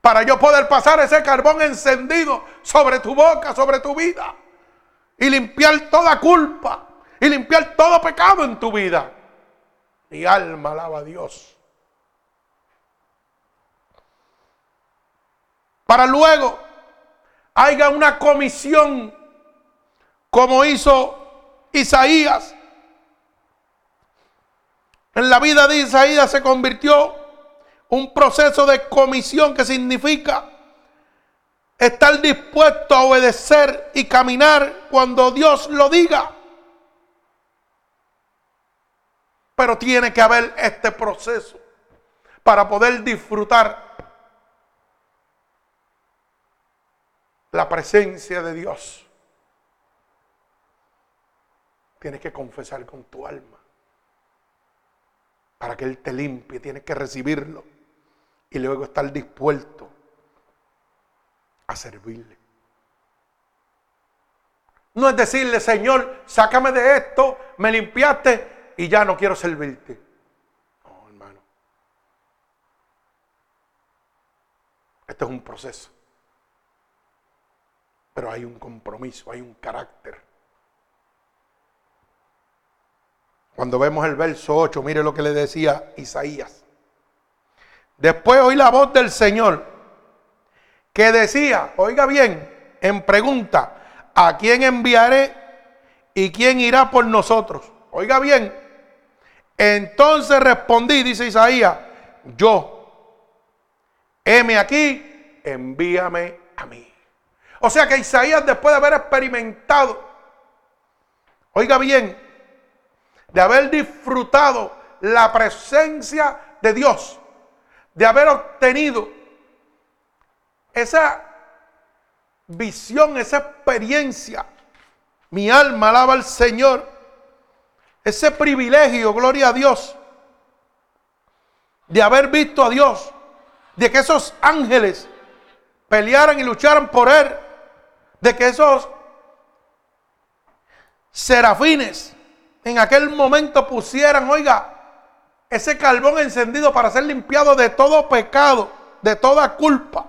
Para yo poder pasar ese carbón encendido sobre tu boca, sobre tu vida y limpiar toda culpa y limpiar todo pecado en tu vida. Mi alma alaba a Dios. Para luego haya una comisión como hizo Isaías. en la vida de Isaías se convirtió un proceso de comisión que significa estar dispuesto a obedecer y caminar cuando Dios lo diga. Pero tiene que haber este proceso para poder disfrutar la presencia de Dios. Tienes que confesar con tu alma para que Él te limpie. Tienes que recibirlo y luego estar dispuesto a servirle. No es decirle, Señor, sácame de esto, me limpiaste y ya no quiero servirte. No, hermano. Este es un proceso. Pero hay un compromiso, hay un carácter. Cuando vemos el verso 8, mire lo que le decía Isaías. Después oí la voz del Señor que decía, oiga bien, en pregunta, ¿a quién enviaré y quién irá por nosotros? Oiga bien. Entonces respondí, dice Isaías, yo, heme aquí, envíame a mí. O sea que Isaías después de haber experimentado, oiga bien, de haber disfrutado la presencia de Dios, de haber obtenido esa visión, esa experiencia, mi alma alaba al Señor, ese privilegio, gloria a Dios, de haber visto a Dios, de que esos ángeles pelearan y lucharan por Él, de que esos serafines en aquel momento pusieran, oiga, ese carbón encendido para ser limpiado de todo pecado, de toda culpa,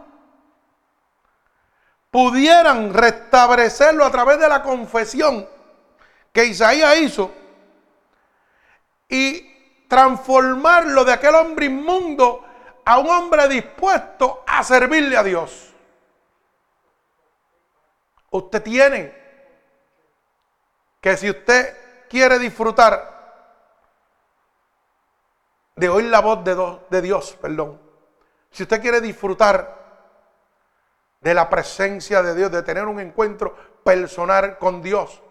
pudieran restablecerlo a través de la confesión que Isaías hizo y transformarlo de aquel hombre inmundo a un hombre dispuesto a servirle a Dios. Usted tiene que si usted quiere disfrutar de oír la voz de, Dios, perdón, si usted quiere disfrutar de la presencia de Dios, de tener un encuentro personal con Dios,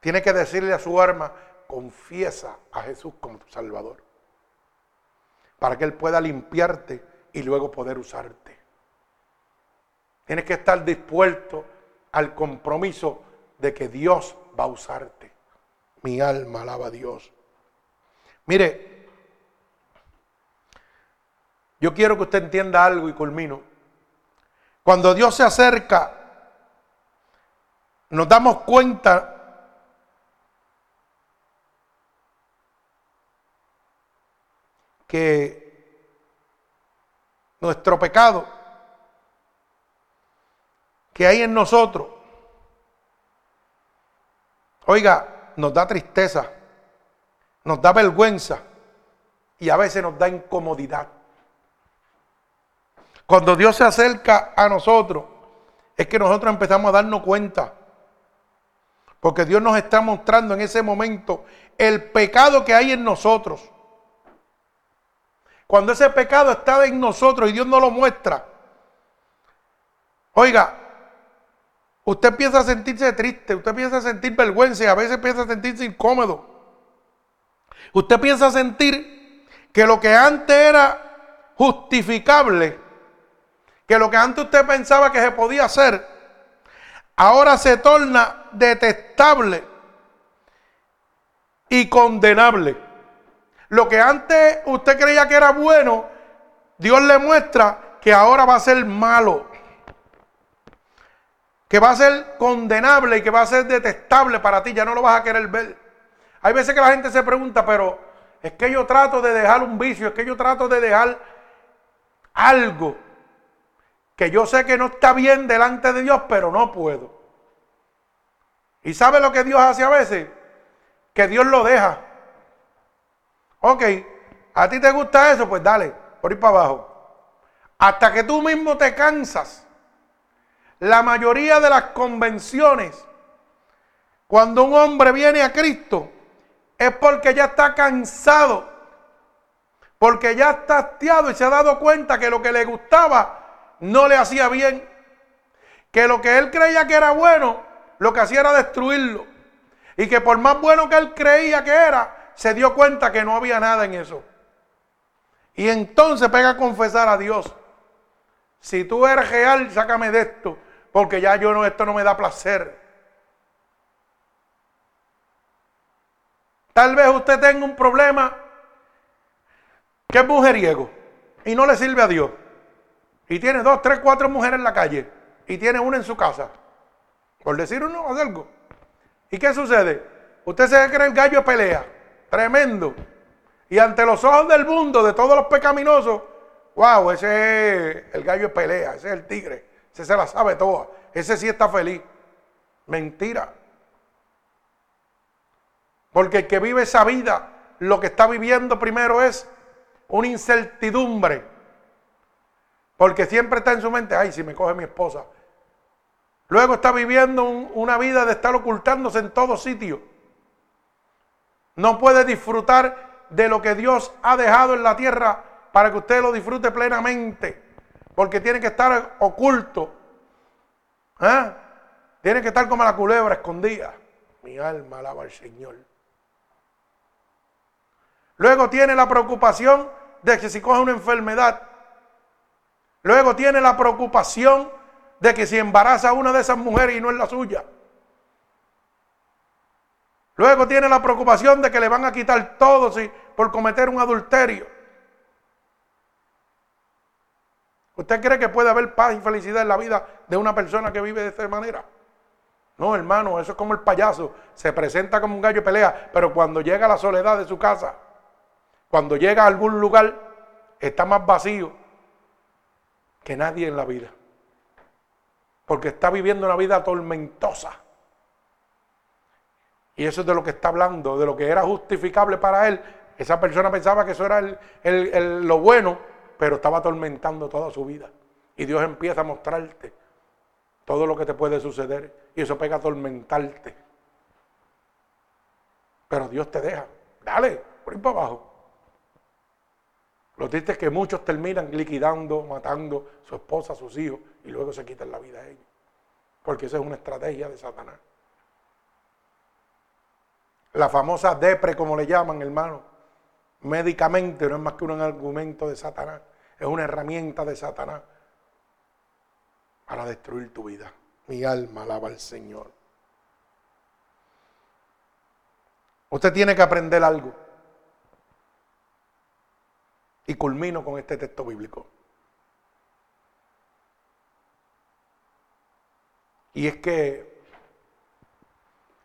tiene que decirle a su alma, confiesa a Jesús como tu Salvador, para que Él pueda limpiarte y luego poder usarte. Tienes que estar dispuesto al compromiso de que Dios va a usarte. Mi alma alaba a Dios. Mire, yo quiero que usted entienda algo y culmino. Cuando Dios se acerca, nos damos cuenta que nuestro pecado que hay en nosotros, oiga, nos da tristeza, nos da vergüenza y a veces nos da incomodidad. Cuando Dios se acerca a nosotros, es que nosotros empezamos a darnos cuenta. Porque Dios nos está mostrando en ese momento el pecado que hay en nosotros. Cuando ese pecado está en nosotros y Dios nos lo muestra. Oiga, Usted empieza a sentirse triste, usted empieza a sentir vergüenza y a veces empieza a sentirse incómodo. Usted piensa a sentir que lo que antes era justificable, que lo que antes usted pensaba que se podía hacer, ahora se torna detestable y condenable. Lo que antes usted creía que era bueno, Dios le muestra que ahora va a ser malo que va a ser condenable y que va a ser detestable para ti, ya no lo vas a querer ver. Hay veces que la gente se pregunta, pero es que yo trato de dejar un vicio, es que yo trato de dejar algo que yo sé que no está bien delante de Dios, pero no puedo. ¿Y sabe lo que Dios hace a veces? Que Dios lo deja. Ok, a ti te gusta eso, pues dale, por ir para abajo. Hasta que tú mismo te cansas la mayoría de las convenciones Cuando un hombre viene a Cristo, es porque ya está cansado, porque ya está hastiado y se ha dado cuenta que lo que le gustaba no le hacía bien, que lo que él creía que era bueno, lo que hacía era destruirlo, y que por más bueno que él creía que era, se dio cuenta que no había nada en eso. Y entonces pega a confesar a Dios, si tú eres real, sácame de esto, porque ya yo no, esto no me da placer. Tal vez usted tenga un problema que es mujeriego y no le sirve a Dios. Y tiene dos, tres, cuatro mujeres en la calle y tiene una en su casa. Por decir uno o algo. ¿Y qué sucede? Usted se cree el gallo pelea. Tremendo. Y ante los ojos del mundo, de todos los pecaminosos, wow, ese es el gallo pelea, ese es el tigre, ese se la sabe toda, ese sí está feliz. Mentira. Porque el que vive esa vida, lo que está viviendo primero es una incertidumbre. Porque siempre está en su mente, ay, si me coge mi esposa. Luego está viviendo una vida de estar ocultándose en todo sitio. No puede disfrutar de lo que Dios ha dejado en la tierra para que usted lo disfrute plenamente. Porque tiene que estar oculto. ¿eh? Tiene que estar como la culebra escondida. Mi alma alaba al Señor. Luego tiene la preocupación de que si coge una enfermedad. Luego tiene la preocupación de que si embaraza a una de esas mujeres y no es la suya. Luego tiene la preocupación de que le van a quitar todo si, por cometer un adulterio. ¿Usted cree que puede haber paz y felicidad en la vida de una persona que vive de esta manera? No, hermano, eso es como el payaso. Se presenta como un gallo de pelea, pero cuando llega a la soledad de su casa, cuando llega a algún lugar, está más vacío que nadie en la vida. Porque está viviendo una vida tormentosa. Y eso es de lo que está hablando, de lo que era justificable para él. Esa persona pensaba que eso era lo bueno, pero estaba atormentando toda su vida. Y Dios empieza a mostrarte todo lo que te puede suceder. Y eso pega a atormentarte. Pero Dios te deja. Dale, por ahí para abajo. Lo triste es que muchos terminan liquidando, matando a su esposa, a sus hijos, y luego se quitan la vida a ellos. Porque esa es una estrategia de Satanás. La famosa depre, como le llaman, hermano, médicamente no es más que un argumento de Satanás. Es una herramienta de Satanás para destruir tu vida. Mi alma alaba al Señor. Usted tiene que aprender algo. Y culmino con este texto bíblico. Y es que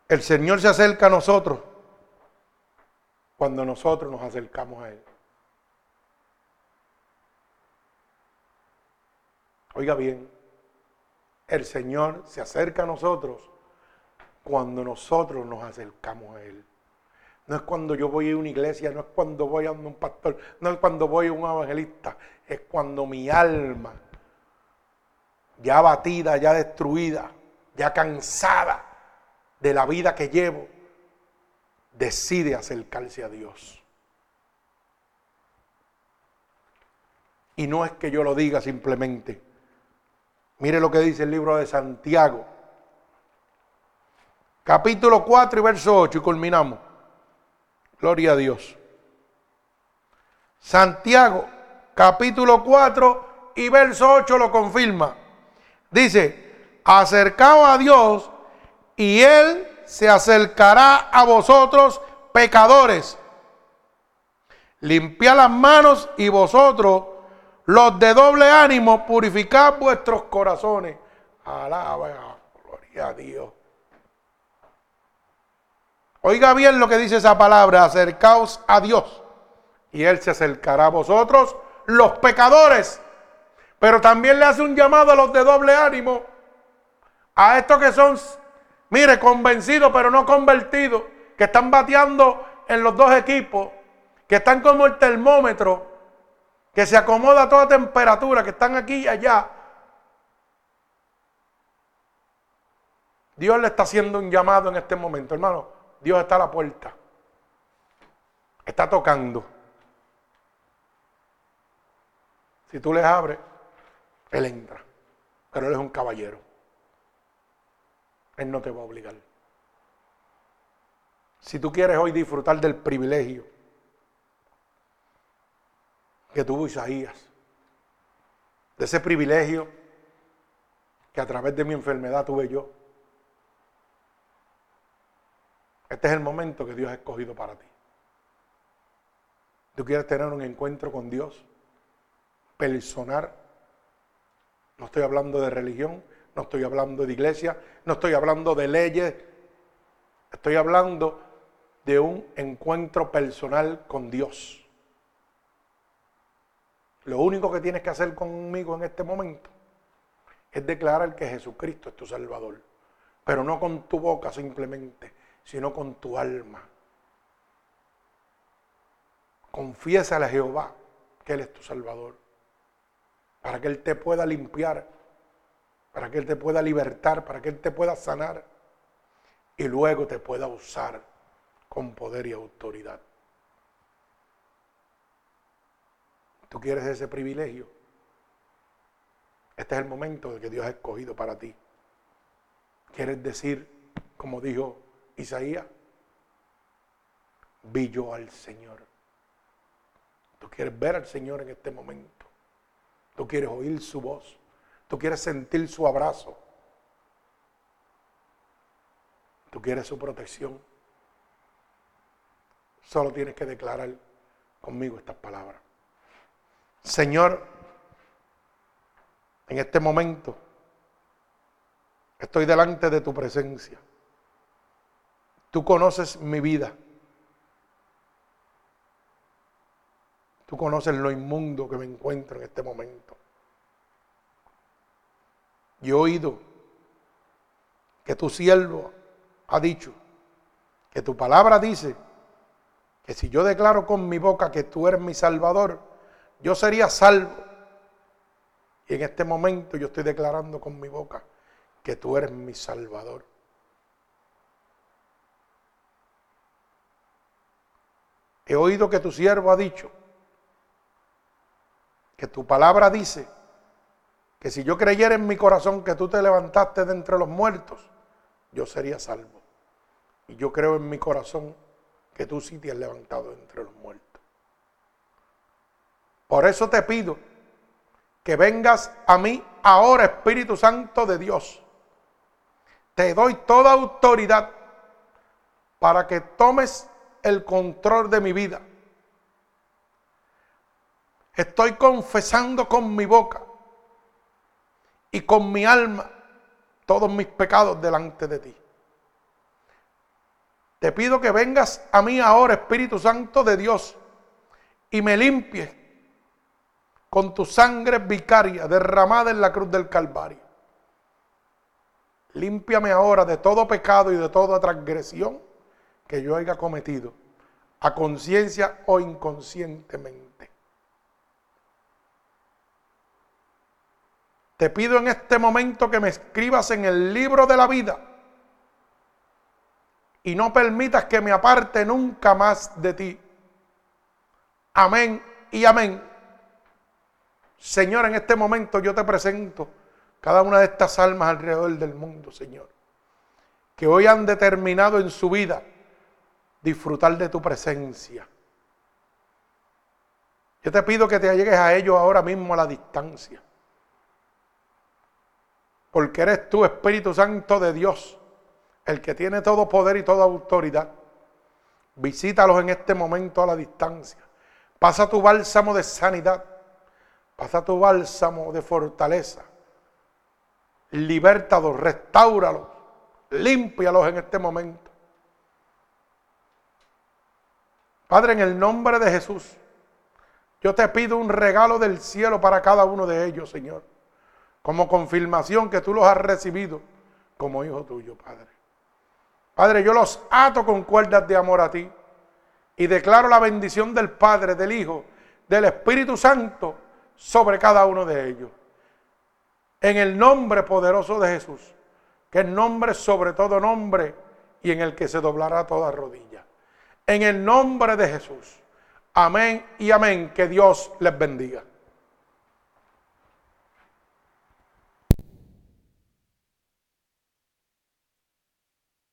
el Señor se acerca a nosotros cuando nosotros nos acercamos a Él. Oiga bien, el Señor se acerca a nosotros cuando nosotros nos acercamos a Él. No es cuando yo voy a una iglesia, no es cuando voy a un pastor, no es cuando voy a un evangelista, es cuando mi alma, ya abatida, ya destruida, ya cansada de la vida que llevo, decide acercarse a Dios. Y no es que yo lo diga simplemente. Mire lo que dice el libro de Santiago, capítulo 4 y verso 8, y culminamos. Gloria a Dios. Santiago, capítulo 4 y verso 8 lo confirma. Dice, acercaos a Dios y Él se acercará a vosotros pecadores. Limpiad las manos y vosotros, los de doble ánimo, purificad vuestros corazones. Alaba, gloria a Dios. Oiga bien lo que dice esa palabra, acercaos a Dios y Él se acercará a vosotros, los pecadores. Pero también le hace un llamado a los de doble ánimo, a estos que son, mire, convencidos pero no convertidos, que están bateando en los dos equipos, que están como el termómetro, que se acomoda a toda temperatura, que están aquí y allá. Dios le está haciendo un llamado en este momento, hermano. Dios está a la puerta. Está tocando. Si tú le abres, Él entra. Pero Él es un caballero. Él no te va a obligar. Si tú quieres hoy disfrutar del privilegio que tuvo Isaías, de ese privilegio que a través de mi enfermedad tuve yo, este es el momento que Dios ha escogido para ti. Tú quieres tener un encuentro con Dios personal. No estoy hablando de religión, no estoy hablando de iglesia, no estoy hablando de leyes. Estoy hablando de un encuentro personal con Dios. Lo único que tienes que hacer conmigo en este momento es declarar que Jesucristo es tu Salvador. Pero no con tu boca simplemente, sino con tu alma. Confiésale a Jehová que Él es tu Salvador. Para que Él te pueda limpiar, para que Él te pueda libertar, para que Él te pueda sanar y luego te pueda usar con poder y autoridad. ¿Tú quieres ese privilegio? Este es el momento que Dios ha escogido para ti. ¿Quieres decir, como dijo Isaías, vi yo al Señor? Tú quieres ver al Señor en este momento. Tú quieres oír su voz. Tú quieres sentir su abrazo. Tú quieres su protección. Solo tienes que declarar conmigo estas palabras. Señor, en este momento estoy delante de tu presencia. Tú conoces mi vida. Tú conoces lo inmundo que me encuentro en este momento. He oído que tu siervo ha dicho, que tu palabra dice, que si yo declaro con mi boca que tú eres mi salvador, yo sería salvo. Y en este momento yo estoy declarando con mi boca que tú eres mi salvador. He oído que tu siervo ha dicho que tu palabra dice que si yo creyera en mi corazón que tú te levantaste de entre los muertos, yo sería salvo. Y yo creo en mi corazón que tú sí te has levantado de entre los muertos. Por eso te pido que vengas a mí ahora, Espíritu Santo de Dios. Te doy toda autoridad para que tomes el control de mi vida Estoy confesando con mi boca y con mi alma todos mis pecados delante de ti. Te pido que vengas a mí ahora, Espíritu Santo de Dios, y me limpies con tu sangre vicaria derramada en la cruz del Calvario. Límpiame ahora de todo pecado y de toda transgresión que yo haya cometido, a conciencia o inconscientemente. Te pido en este momento que me escribas en el libro de la vida y no permitas que me aparte nunca más de ti. Amén y amén. Señor, en este momento yo te presento cada una de estas almas alrededor del mundo, Señor, que hoy han determinado en su vida disfrutar de tu presencia. Yo te pido que te allegues a ellos ahora mismo a la distancia porque eres tú, Espíritu Santo de Dios, el que tiene todo poder y toda autoridad. Visítalos en este momento a la distancia. Pasa tu bálsamo de sanidad. Pasa tu bálsamo de fortaleza. Libértalos, restáuralos, límpialos en este momento. Padre, en el nombre de Jesús, yo te pido un regalo del cielo para cada uno de ellos, Señor como confirmación que tú los has recibido como hijo tuyo, Padre. Padre, yo los ato con cuerdas de amor a ti y declaro la bendición del Padre, del Hijo, del Espíritu Santo sobre cada uno de ellos. En el nombre poderoso de Jesús, que es nombre sobre todo nombre y en el que se doblará toda rodilla. En el nombre de Jesús. Amén y amén. Que Dios les bendiga.